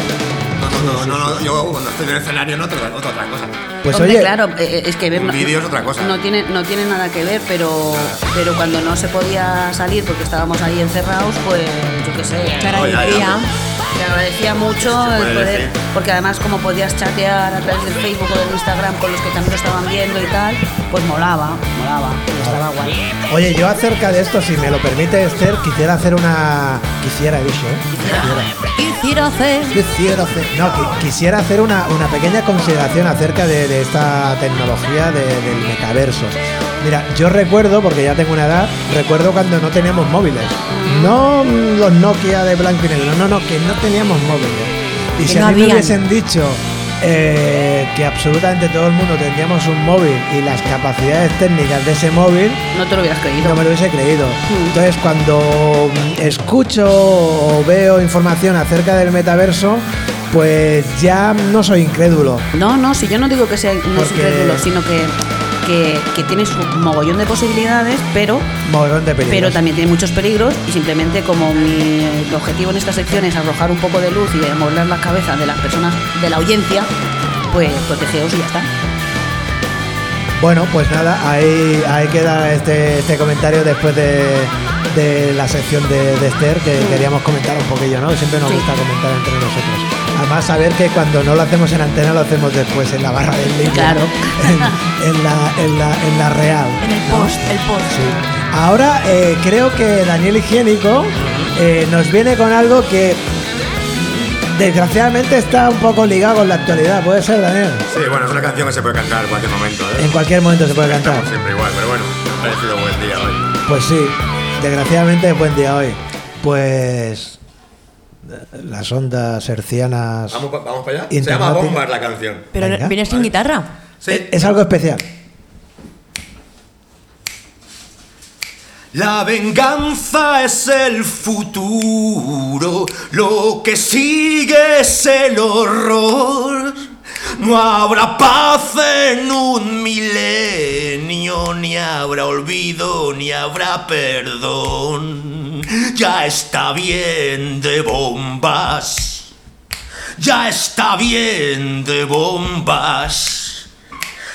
No, no, no, no, no, yo cuando estoy en el escenario noto, noto otra cosa. Pues Hombre, oye, claro, eh, es que ver Un no- vídeo es otra cosa. No tiene, no tiene nada que ver, pero, pero cuando no se podía salir porque estábamos ahí encerrados, pues yo qué sé. Cara No, de ya. Te agradecía mucho el poder, decir. porque además como podías chatear a través del Facebook o del Instagram con los que también lo estaban viendo y tal, pues molaba, molaba, y estaba guay. Oye, yo acerca de esto, si me lo permite Esther, quisiera hacer una... Quisiera, he dicho, ¿eh? Quisiera hacer. Quisiera hacer... No, qui- quisiera hacer una, una pequeña consideración acerca de, de esta tecnología de- del metaverso. Mira, yo recuerdo, porque ya tengo una edad, recuerdo cuando no teníamos móviles. No los Nokia de blanco y negro, no, no, que no teníamos móviles. Y si no a mí me hubiesen dicho eh, que absolutamente todo el mundo tendríamos un móvil y las capacidades técnicas de ese móvil, No te lo hubieras creído. no me lo hubiese creído. Mm. Entonces, cuando escucho o veo información acerca del metaverso, pues ya no soy incrédulo. No, no, si yo no digo que sea no incrédulo, sino que, que, que tienes un mogollón de posibilidades, pero, Mogollón de peligros. pero también tiene muchos peligros y simplemente como mi objetivo en esta sección es arrojar un poco de luz y demoler las cabezas de las personas de la audiencia, pues protegeos y ya está. Bueno, pues nada, ahí, ahí queda este, este comentario después de, de la sección de, de Esther que queríamos comentar un poquillo, ¿no? Siempre nos Sí. gusta comentar entre nosotros. Además, saber que cuando no lo hacemos en antena, lo hacemos después en la barra del link. Claro. En, en la, en, la, en la real. En el ¿no? post, el post. Sí. Ahora eh, creo que Daniel Higiénico eh, nos viene con algo que desgraciadamente está un poco ligado con la actualidad. ¿Puede ser, Daniel? Sí, bueno, es una canción que se puede cantar en cualquier momento, ¿eh? En cualquier momento se puede cantar. Estamos siempre igual, pero bueno, me ha parecido buen día hoy. Pues sí, desgraciadamente es buen día hoy. Pues las ondas hercianas ¿Vamos, pa- vamos para allá? Se llama Bombas la canción. Pero Venga. viene sin guitarra. Sí. es algo especial. La venganza es el futuro, lo que sigue es el horror. No habrá paz en un milenio, ni habrá olvido, ni habrá perdón. Ya está bien de bombas, ya está bien de bombas,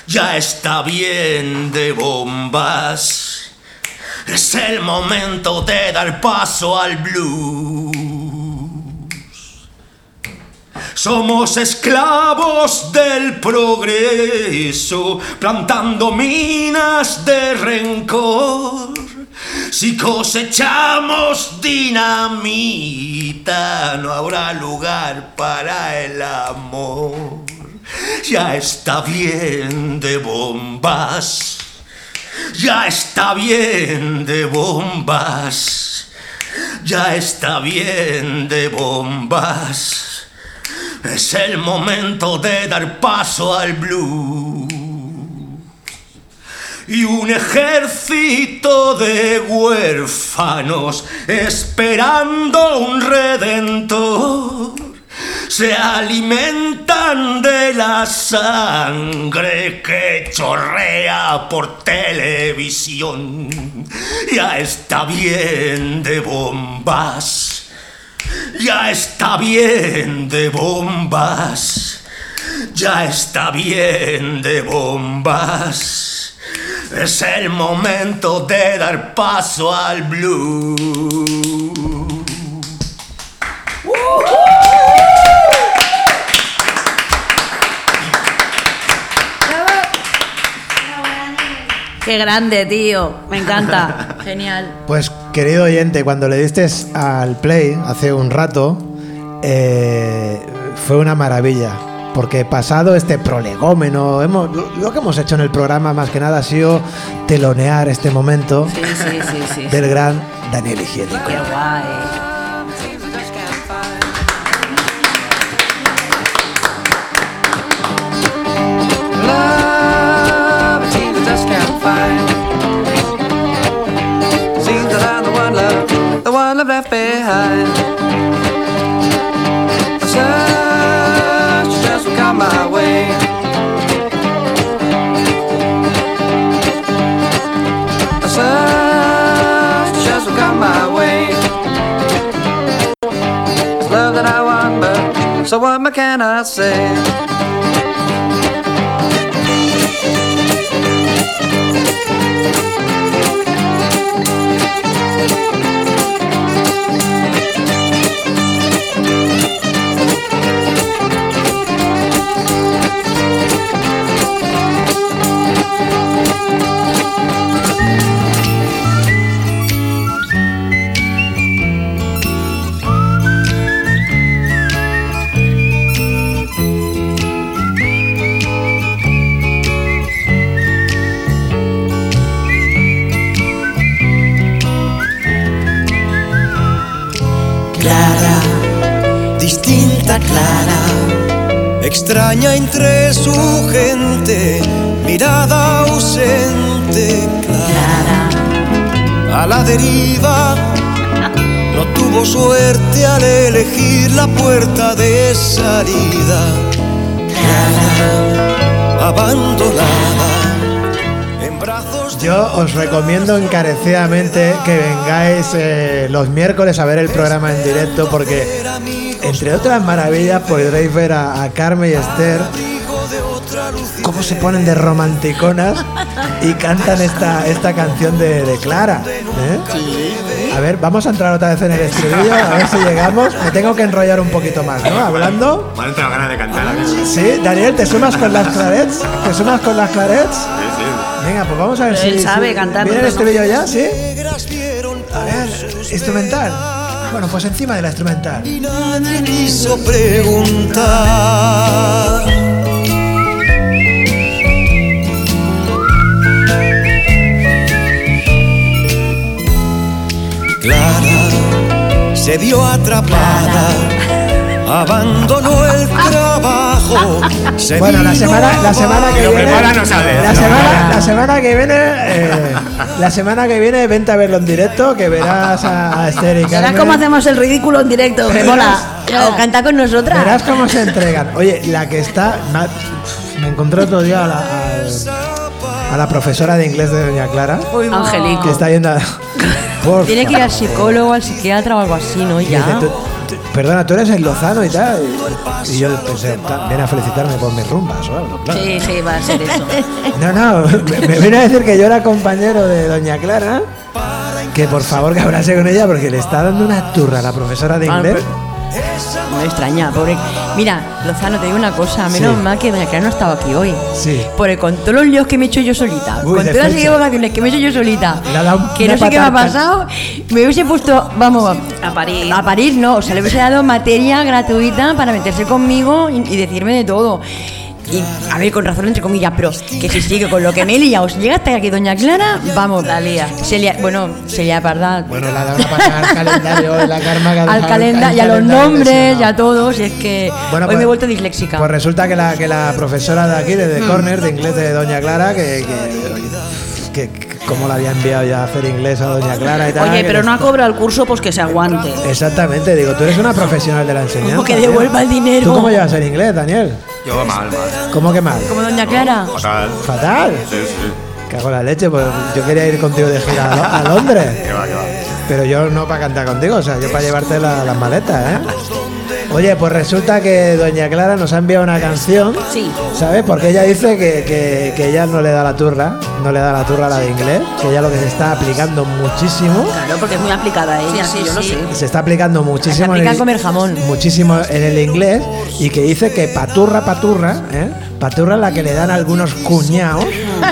ya está bien de bombas. Es el momento de dar paso al blues. Somos esclavos del progreso, plantando minas de rencor. Si cosechamos dinamita, no habrá lugar para el amor. Ya está bien de bombas. Ya está bien de bombas. Ya está bien de bombas. Es el momento de dar paso al blues. Y un ejército de huérfanos esperando un redentor se alimentan de la sangre que chorrea por televisión. Ya está bien de bombas. Ya está bien de bombas. Ya está bien de bombas. Es el momento de dar paso al blues. Qué grande, tío. Me encanta. Genial. Pues querido oyente, cuando le diste al play hace un rato, eh, fue una maravilla. Porque pasado este prolegómeno, hemos, lo, lo que hemos hecho en el programa más que nada ha sido telonear este momento Sí, sí, sí, sí. sí. del gran Daniel Higiénico. Qué guay. Find. Seems that I'm the one love, the one I've left behind. Search just will come my way. Search will come my way. It's love that I want, but so what can I say? Extraña entre su gente, mirada ausente, Clara, a la deriva. No tuvo suerte al elegir la puerta de salida, Clara, abandonada en brazos de Yo os recomiendo encarecidamente que vengáis eh, los miércoles a ver el programa en directo porque, entre otras maravillas, podréis ver a, a Carmen y Esther cómo se ponen de romanticonas y cantan esta, esta canción de, de Clara. ¿eh? A ver, vamos a entrar otra vez en el estribillo, a ver si llegamos. Me tengo que enrollar un poquito más, ¿no? Hablando. Me han entrado ganas de cantar a mí. Sí, Daniel, ¿te sumas con las clarets? ¿Te sumas con las clarets? Venga, pues vamos a ver Él si. sabe si- cantar, ¿Viene el estribillo ya? ¿Sí? A ver, instrumental. Bueno, pues encima de la instrumental. y nadie quiso preguntar. Clara se vio atrapada, abandonó el trabajo. se Bueno, la semana, la semana que viene. prepara, no sale. La semana, la semana que viene. eh, la semana que viene, vente a verlo en directo, que verás a, a Esther y Verás Carmen. cómo hacemos el ridículo en directo, que mola. O canta con nosotras. Verás cómo se entregan. Oye, la que está. Me encontré otro día a la, a la profesora de inglés de Doña Clara. Angelico. que está yendo a. Tiene que ir al psicólogo, al psiquiatra o algo así, ¿no? Ya. dice, "Tú- tú- perdona, tú eres el Lozano y tal. Y yo pensé, "Ta- viene a felicitarme por mis rumbas o algo. claro. Sí, sí, va a ser eso. No, no, me, me viene a decir que yo era compañero de Doña Clara. Que por favor que hablase con ella porque le está dando una turra a la profesora de Ah, inglés. No me extraña, pobre. Mira, Lozano, te digo una cosa. Menos Sí. mal que Doña Clara no estaba aquí hoy. Sí. Porque con todos los líos que me he hecho yo solita, Uy, con todas las equivocaciones que me he hecho yo solita, ha que no sé qué me ha pasado, me hubiese puesto, vamos, A parir. A parir, no. O sea, le hubiese dado materia gratuita para meterse conmigo y, y decirme de todo. Y, a ver, con razón, entre comillas, pero que si sigue con lo que me he liado, si llega hasta aquí Doña Clara, vamos. La lía. Se lía, bueno, se lía parda. Bueno, le ha dado una patada al calendario, la karma que ha al calendario, y a los nombres, y a todos, y es que Bueno, hoy pues- me he vuelto disléxica. Pues resulta que la, que la profesora de aquí, de The Mm. Corner, de inglés de Doña Clara, que, que, que- que cómo la había enviado ya a hacer inglés a Doña Clara y tal. Oye, pero no ha cobrado el curso, pues que se aguante. Exactamente, digo, tú eres una profesional de la enseñanza. Como que devuelva el dinero. ¿Tú cómo llevas el inglés, Daniel? Yo mal, mal. ¿Cómo que mal? Como Doña Clara. Fatal. ¿Fatal? Sí, sí. Cago en la leche, pues yo quería ir contigo de gira a, Lo- a Londres. Que va, que va. Pero yo no para cantar contigo, o sea, yo para llevarte la- las maletas, ¿eh? Oye, pues resulta que Doña Clara nos ha enviado una canción, Sí. ¿sabes? Porque ella dice que, que- que ella no le da la turra, no le da la turra a la de inglés, que ella lo que se está aplicando muchísimo, Claro, porque es muy aplicada ella, Sí, sí, sí, yo lo sí. sé. se está aplicando muchísimo aplica en el, comer jamón. muchísimo en el inglés y que dice que paturra, paturra, ¿eh? Paturra es la que le dan algunos cuñados,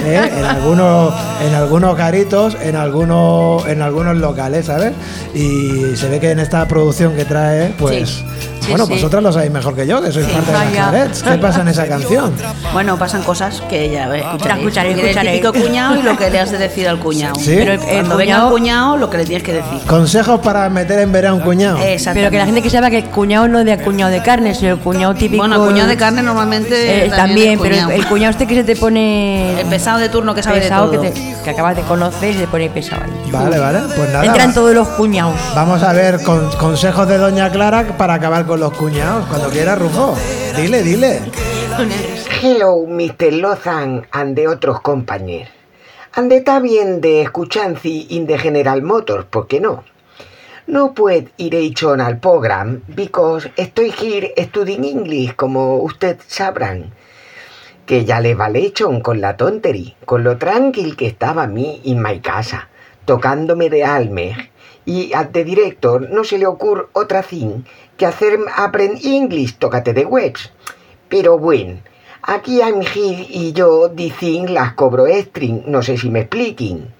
¿eh? En algunos, en algunos caritos, en algunos, en algunos locales, ¿sabes? Y se ve que en esta producción que trae, pues, Sí. Sí, bueno, sí. vosotras lo sabéis mejor que yo, que sois parte de las Vaya. ¿Qué pasa en esa canción? Bueno, pasan cosas que ya La escucharéis. escucharé, escucharé. el típico cuñado y lo que le has de decir al cuñado. Sí. Pero el, el Cuando venga cuñado, el cuñado, lo que le tienes que decir. Consejos para meter en verano a un cuñado. Exactamente. pero que la gente que sepa que el cuñado no es de cuñado de carne, sino el cuñado típico. Bueno, el cuñado de carne normalmente Eh, también pero el, cuñado. el cuñado este que se te pone. El pesado de turno que sabe de todo. Que, te- que acabas de conocer y se te pone pesado ahí. Vale, vale. Pues nada. Entran todos los cuñados. Vamos a ver con, consejos de Doña Clara para acabar con los cuñados. Cuando quiera, Rufo. Dile, dile. Hello, Mr. Lozan and the otros compañeros. And the bien de escuchancy in the General Motors, ¿por qué no? No puedo ir on al program because estoy here studying English, como usted sabrán. Que ya le vale echón con la tontería, con lo tranquil que estaba a mí en mi casa, tocándome de alme. Y the director no se le ocurre otra thing que hacer aprend English, tócate de webs. Pero bueno, aquí here y yo dicen las cobro string, no sé si me expliquen.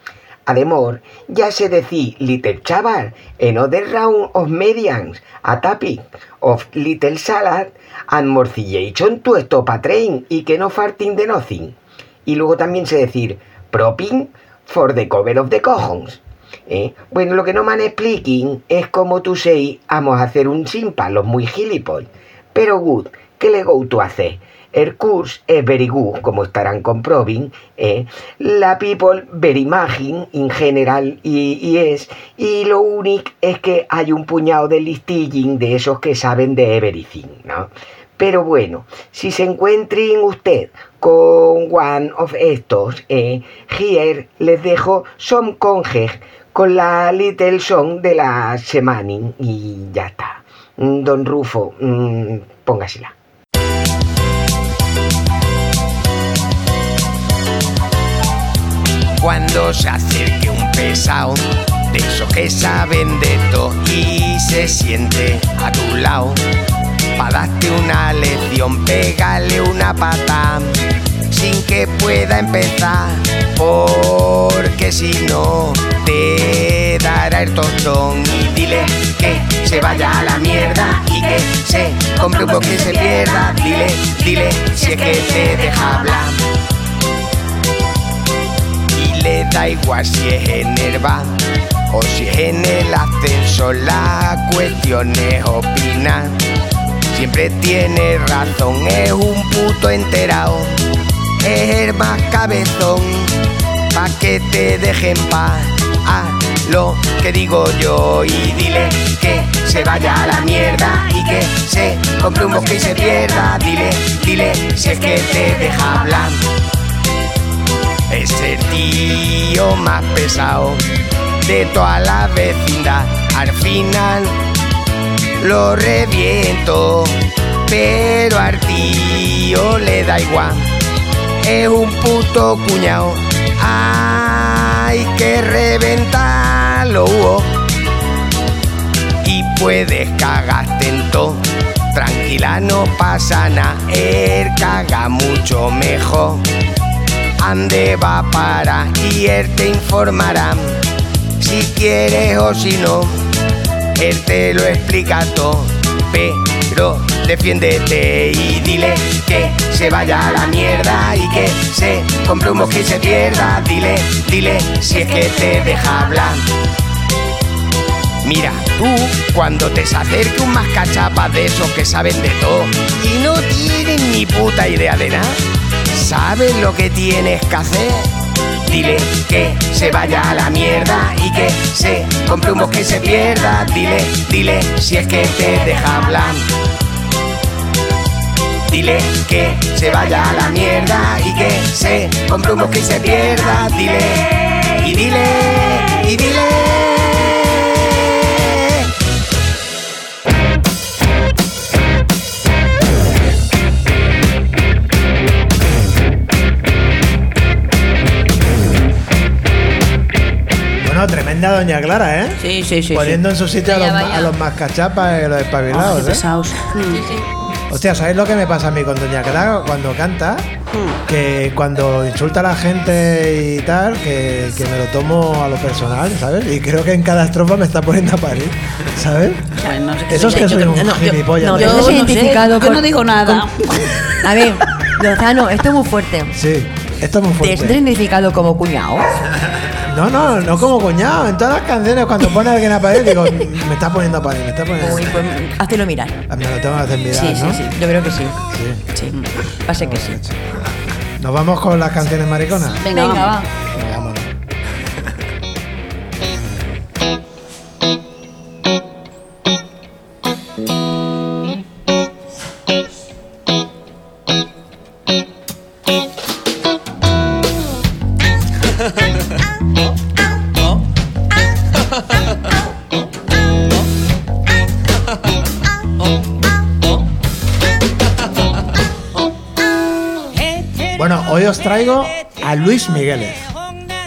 Además, ya sé decir little chaval, another round of medians, a topic of little salad, and morcillation to stop a train y que no farting de nothing. Y luego también sé decir propping for the cover of the cojones. ¿Eh? Bueno, lo que no me han explicado es cómo tú sei vamos a hacer un chimpa, los muy gilipollas. Pero good, ¿qué le go tú hacer? El curso es very good, como estarán comprobing, ¿eh? La people very magin en general y, y es, y lo único es que hay un puñado de listilling de esos que saben de everything, ¿no? Pero bueno, si se encuentren usted con one of estos, eh, here les dejo some conjeg con la little song de la semana y ya está. Mm, Don Rufo, mm, póngasela. cuando se acerque un pesado de esos que saben de todo y se siente a tu lado para darte una lección, pégale una pata sin que pueda empezar, porque si no te dará el tostón y dile que se vaya a la mierda y que se compre un poco que se pierda, dile, dile si es que te deja hablar y le da igual si es en el bar o si es en el ascensor. La cuestión es opinar. Siempre tiene razón, es un puto enterado. Es el más cabezón, pa' que te dejen paz. Haz lo que digo yo y dile que se vaya a la mierda y que se compre un bosque y se pierda. Dile, dile si es que te deja hablar. Es el tío más pesado de toda la vecindad. Al final lo reviento, pero al tío le da igual. Es un puto cuñado, hay que reventarlo. uh. Y puedes cagarte en todo. Tranquila, no pasa nada, él caga mucho mejor ande va para y él te informará si quieres o si no. Él te lo explica todo, pero defiéndete y dile que se vaya a la mierda y que se compre un bosque y se pierda. Dile, dile si es que te deja hablar. Mira, tú cuando te se acerque un mascachapa de esos que saben de todo y no tienen ni puta idea de nada, ¿sabes lo que tienes que hacer? Dile que se vaya a la mierda y que se compre un y se pierda. Dile, dile si es que te deja hablar. Dile que se vaya a la mierda y que se compre un bosque y se pierda. Dile, y dile, y dile. Bueno, tremenda doña Clara, ¿eh? Sí, sí, sí. Poniendo en su sitio a los, a los mascachapas y los sí. espabilados, ¿eh? pesados. Hostia, ¿sabéis lo que me pasa a mí con Doña Clara cuando canta? Hmm. Que cuando insulta a la gente y tal, que, que me lo tomo a lo personal, ¿sabes? Y creo que en cada estrofa me está poniendo a parir, ¿sabes? Bueno, no sé qué Eso es que yo, soy yo- un no, gilipollas. no, ¿no? yo- Yo ¿Te has no sé, identificado yo con- no digo nada. A ver, Lozano, esto es muy fuerte. Sí, esto es muy ¿Te has fuerte. identificado como cuñado? No, no, no como cuñado. En todas las canciones, cuando pone a alguien a parir, digo, me está poniendo a parir, me está poniendo. Uy, pues háztelo mirar. Me lo tengo que hacer mirar, Sí, sí, ¿no? sí. Yo creo que sí. Sí. Sí. Va a ser que sí. ¿Nos vamos con las canciones mariconas? Venga, Venga, va. A Luis Migueles.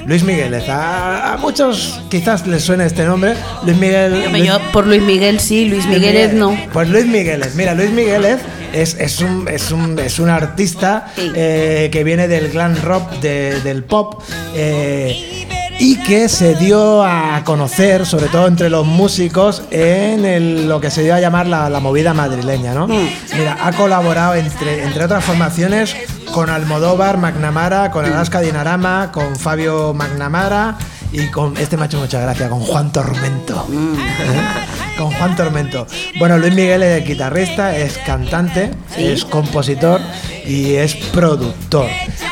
Luis Migueles. A, a muchos quizás les suene este nombre. Luis Miguel. Hombre, Luis- yo por Luis Miguel sí, Luis Migueles Miguel. no. Pues Luis Migueles. Mira, Luis Migueles es, es, un, es, un, es un artista Sí. eh, que viene del glam rock, de- del pop. eh, y que se dio a conocer, sobre todo entre los músicos, en el- lo que se dio a llamar la, la movida madrileña, ¿no? Mm. Mira, ha colaborado entre, entre otras formaciones con Almodóvar, McNamara, con Alaska Dinarama, con Fabio McNamara y con este me ha hecho mucha gracia, con Juan Tormento. ¿Eh? Con Juan Tormento. Bueno, Luis Miguel es guitarrista, es cantante, es compositor y es productor.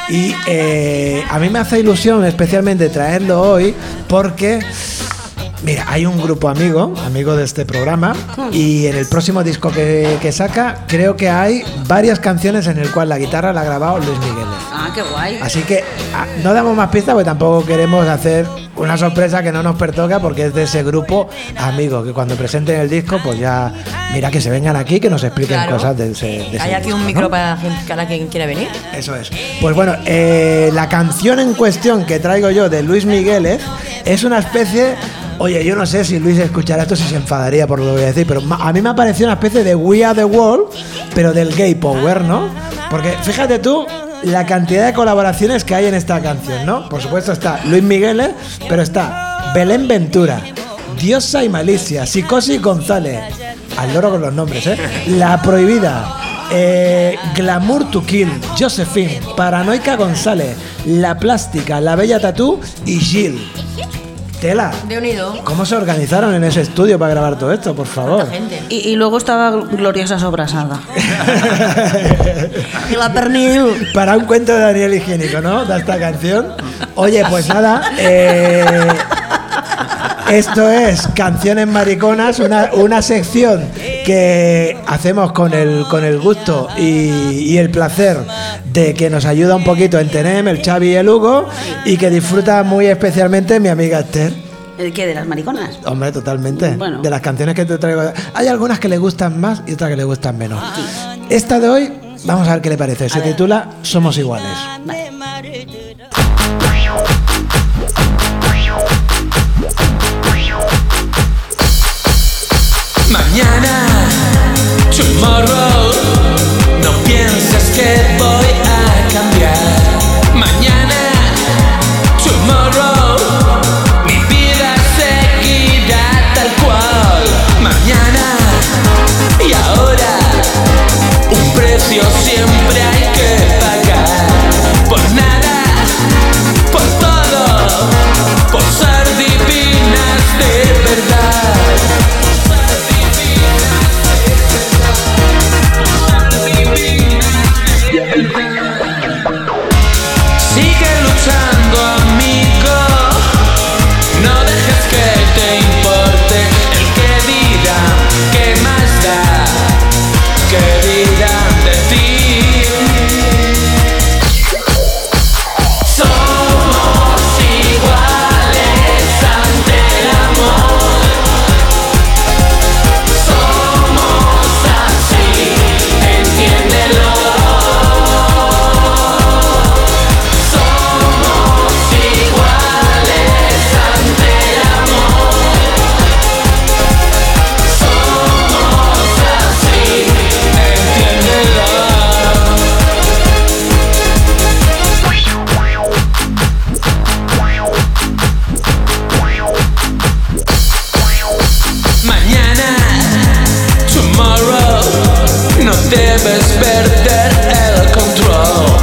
Y eh, a mí me hace ilusión especialmente traerlo hoy porque Mira, hay un grupo amigo, amigo de este programa, y en el próximo disco que, que saca, creo que hay varias canciones en el cual la guitarra la ha grabado Luis Miguel. Ah, qué guay. Así que ah, no damos más pistas porque tampoco queremos hacer una sorpresa que no nos pertoca porque es de ese grupo amigo que cuando presenten el disco pues ya mira que se vengan aquí que nos expliquen Claro. cosas de ese, de ese Hay aquí disco, un ¿no? micro para, para quien quiera venir. Eso es. Pues bueno, eh, la canción en cuestión que traigo yo de Luis Migueles es una especie. Oye, yo no sé si Luis escuchará esto si se enfadaría por lo que voy a decir, pero a mí me ha parecido una especie de We Are the World, pero del gay power, ¿no? Porque fíjate tú la cantidad de colaboraciones que hay en esta canción, ¿no? Por supuesto está Luis Migueles, pero está Belén Ventura, Diosa y Malicia, Psicosis González, al loro con los nombres, ¿eh? La Prohibida, eh, Glamour to Kill, Josephine, Paranoica González, La Plástica, La Bella Tatú y Jill. Tela. De unido. ¿Cómo se organizaron en ese estudio para grabar todo esto, por favor? Gente. Y, y luego estaba Gloriosa Sobrasada. Y la pernil. Para un cuento de Daniel Higiénico, ¿no? De esta canción. Oye, pues nada. eh, esto es Canciones Mariconas, una, una sección que hacemos con el, con el gusto y, y el placer de que nos ayuda un poquito en Tenem, el Xavi y el Hugo, y que disfruta muy especialmente mi amiga Esther. ¿El qué? ¿De las mariconas? Hombre, totalmente. Bueno. De las canciones que te traigo. Hay algunas que le gustan más y otras que le gustan menos. Esta de hoy, vamos a ver qué le parece. Se titula Somos iguales. Mañana, tomorrow, no pienses que debes perder el control.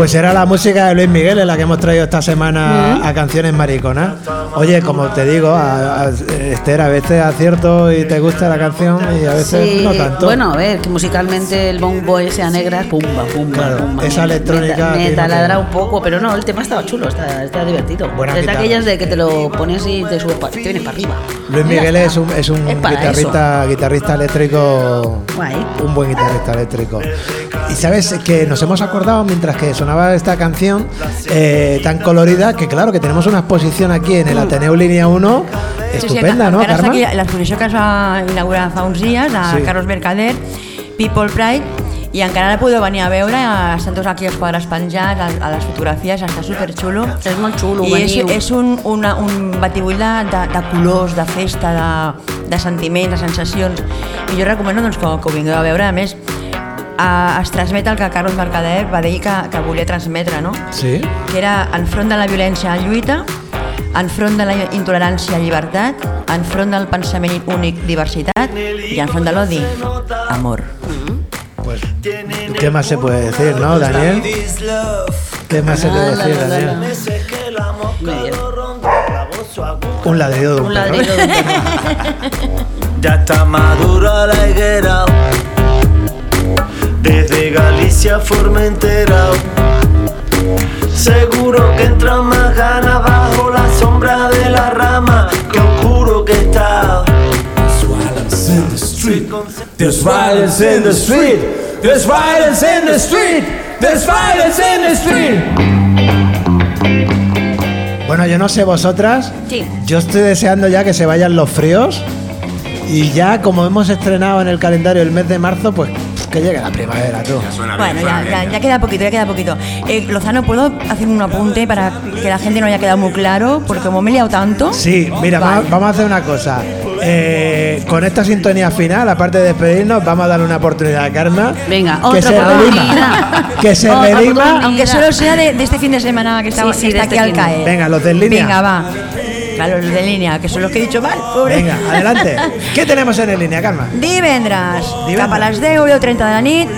Pues era la música de Luis Miguel en la que hemos traído esta semana a canciones mariconas. Oye, como te digo, a, a- Esther, a veces acierto y te gusta la canción y a veces Sí, no tanto. Bueno, a ver, que musicalmente el bombo sea negra, pumba, pumba, Claro, pumba. esa electrónica Me, taladra un poco, pero no, el tema estaba chulo, está, está divertido. Buena es de aquellas de que te lo pones y te subes pa- te vienes para arriba. Luis Miguel es un, es un Es guitarrista, guitarrista eléctrico, Guay. un buen guitarrista eléctrico. Y sabes que nos hemos acordado mientras que sonaba esta canción eh, tan colorida que claro que tenemos una exposición aquí en el Ateneu Línea 1 estupenda, sí, ¿no, encara està Carme? aquí l'exposició que es va inaugurar fa uns dies a Sí. Carlos Mercader, People Pride, i encara la podeu venir a veure, estan tots aquí els quadres penjats, a, a les fotografies, està superxulo. És molt xulo, I és, veniu. és un, una, un batibull de, de, de colors, de festa, de, de sentiments, de sensacions. I jo recomano doncs, que, que ho vingueu a veure. A més, a, es transmet el que Carlos Mercader va dir que, que volia transmetre, no? Sí. que era enfront de la violència lluita, enfront de la intolerància llibertat, enfront del pensament únic diversitat i enfront de l'odi amor. Pues, ¿qué más se puede decir, no, Daniel? ¿Qué más se puede decir, Daniel? Muy bien. Un ladrido de un Un perro. Ya está madura la higuera. Desde Galicia Formentera. Seguro que entra más ganas bajo la sombra de la rama. Que oscuro que está. There's violence in the street. There's violence in the street. There's violence in the street. Bueno, yo no sé vosotras. Sí. Yo estoy deseando ya que se vayan los fríos. Y ya como hemos estrenado en el calendario el mes de marzo, pues que llegue la primavera, tú. Bueno, ya, ya, ya queda poquito, ya queda poquito. Eh, Lozano, ¿puedo hacer un apunte para que la gente no haya quedado muy claro? Porque como me he liado tanto... Sí, mira, Vale. vamos, vamos a hacer una cosa. Eh, con esta sintonía final, aparte de despedirnos, vamos a darle una oportunidad a Karma. Venga, que otra se redima. Que se redima. Aunque solo sea de, de este fin de semana que está, Sí, está este aquí al caer. Venga, los de en línea. Venga, va. Claro, los de línea, que son los que he dicho mal, pobre. Venga, adelante. ¿Qué tenemos en línea, Karma? Divendres, Divendres. cap a les 10 o 10.30 de la nit,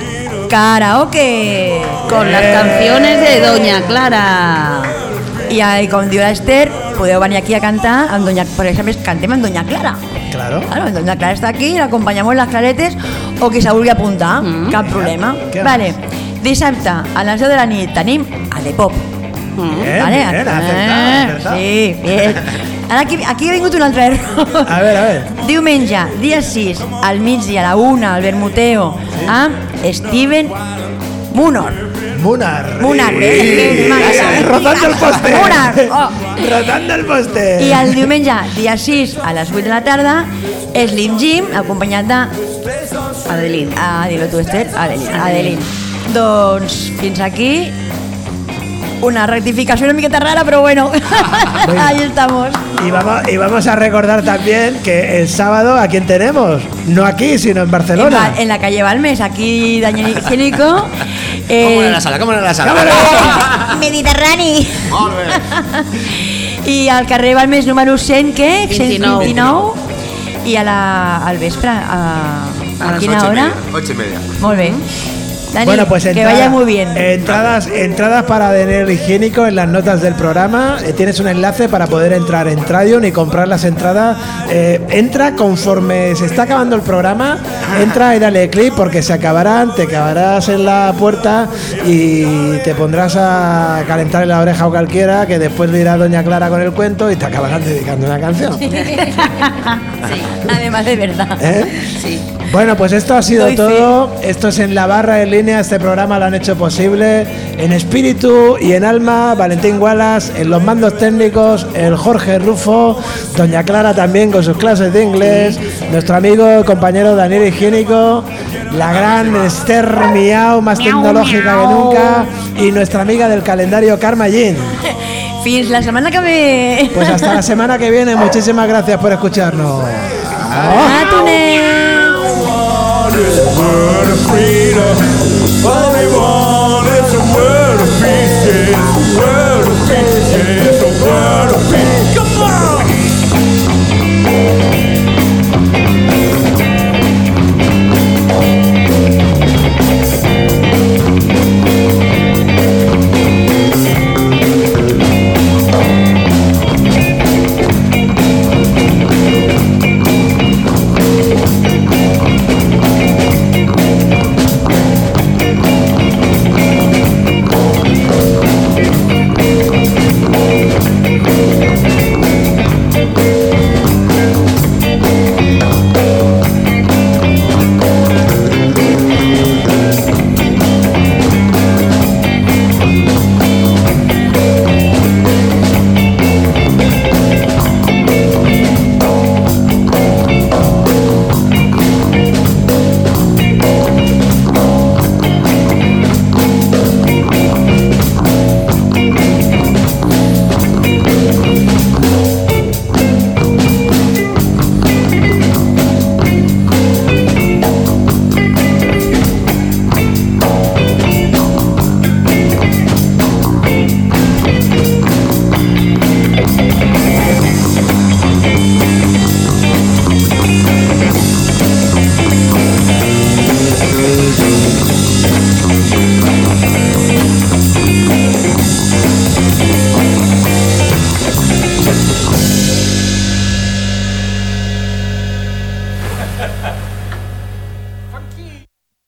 karaoke. Con las canciones de Doña Clara. I, eh, com diu l'Ester, podeu venir aquí a cantar amb Doña, per exemple, cantem amb Doña Clara. Claro. Claro, Doña Clara està aquí, l'acompanyem les claretes o qui se vulgui apuntar, Mm. cap problema. Vale. Dissabte, a les 10 de la nit, tenim a The Pop. Bien, vale? bien, acertado, Eh, acertado. Sí, bien. Ara aquí, aquí ha vingut un altre error. A ver, a ver. Diumenge, dia 6, al migdia, a la 1, al Bermuteo, amb Steven Munor. Munar. Munar, Sí. eh. Rozando el poste. Munar, oh. Rozando el poste. I el diumenge, dia 6, a les 8 de la tarda, Slim Jim, acompanyat de... Adelín. Ah, dilo tu, Esther. Adelín. Adelín. Doncs fins aquí una rectificació una miqueta rara, però bueno, ahí estamos. Y vamos, y vamos a recordar también que el sábado, ¿a quién tenemos? No aquí, sino en En Barcelona. la, en la calle Balmes, aquí Daniel Higiénico. Eh, ¿Cómo era la sala? ¿Cómo era la sala? Mediterrani. I al carrer Balmes número 100, què? 29. 129. I a la, al vespre, a, a, A quina ocho y hora? media, Ocho y media. Molt bé. Dani, Bueno, pues que vaya muy bien. Entradas, entradas para Daniel Higiénico en las notas del programa. Eh, tienes un enlace para poder entrar en Tradion y comprar las entradas. Eh, entra conforme se está acabando el programa. Entra y dale clic porque se acabarán. Te acabarás en la puerta y te pondrás a calentar en la oreja o cualquiera. Que después dirá Doña Clara con el cuento y te acabarán dedicando una canción. Además de verdad. ¿Eh? Sí. Bueno, pues esto ha sido todo. Esto es en la barra en línea. Este programa lo han hecho posible en espíritu y en alma. Valentín Wallace, en los mandos técnicos, el Jorge Rufo, Doña Clara también con sus clases de inglés, nuestro amigo y compañero Daniel Higiénico, la gran Esther Miau, más tecnológica que nunca, y nuestra amiga del calendario Karma Jean. Fins la setmana que ve. Pues hasta la semana que viene. Muchísimas gracias por escucharnos. Atunes.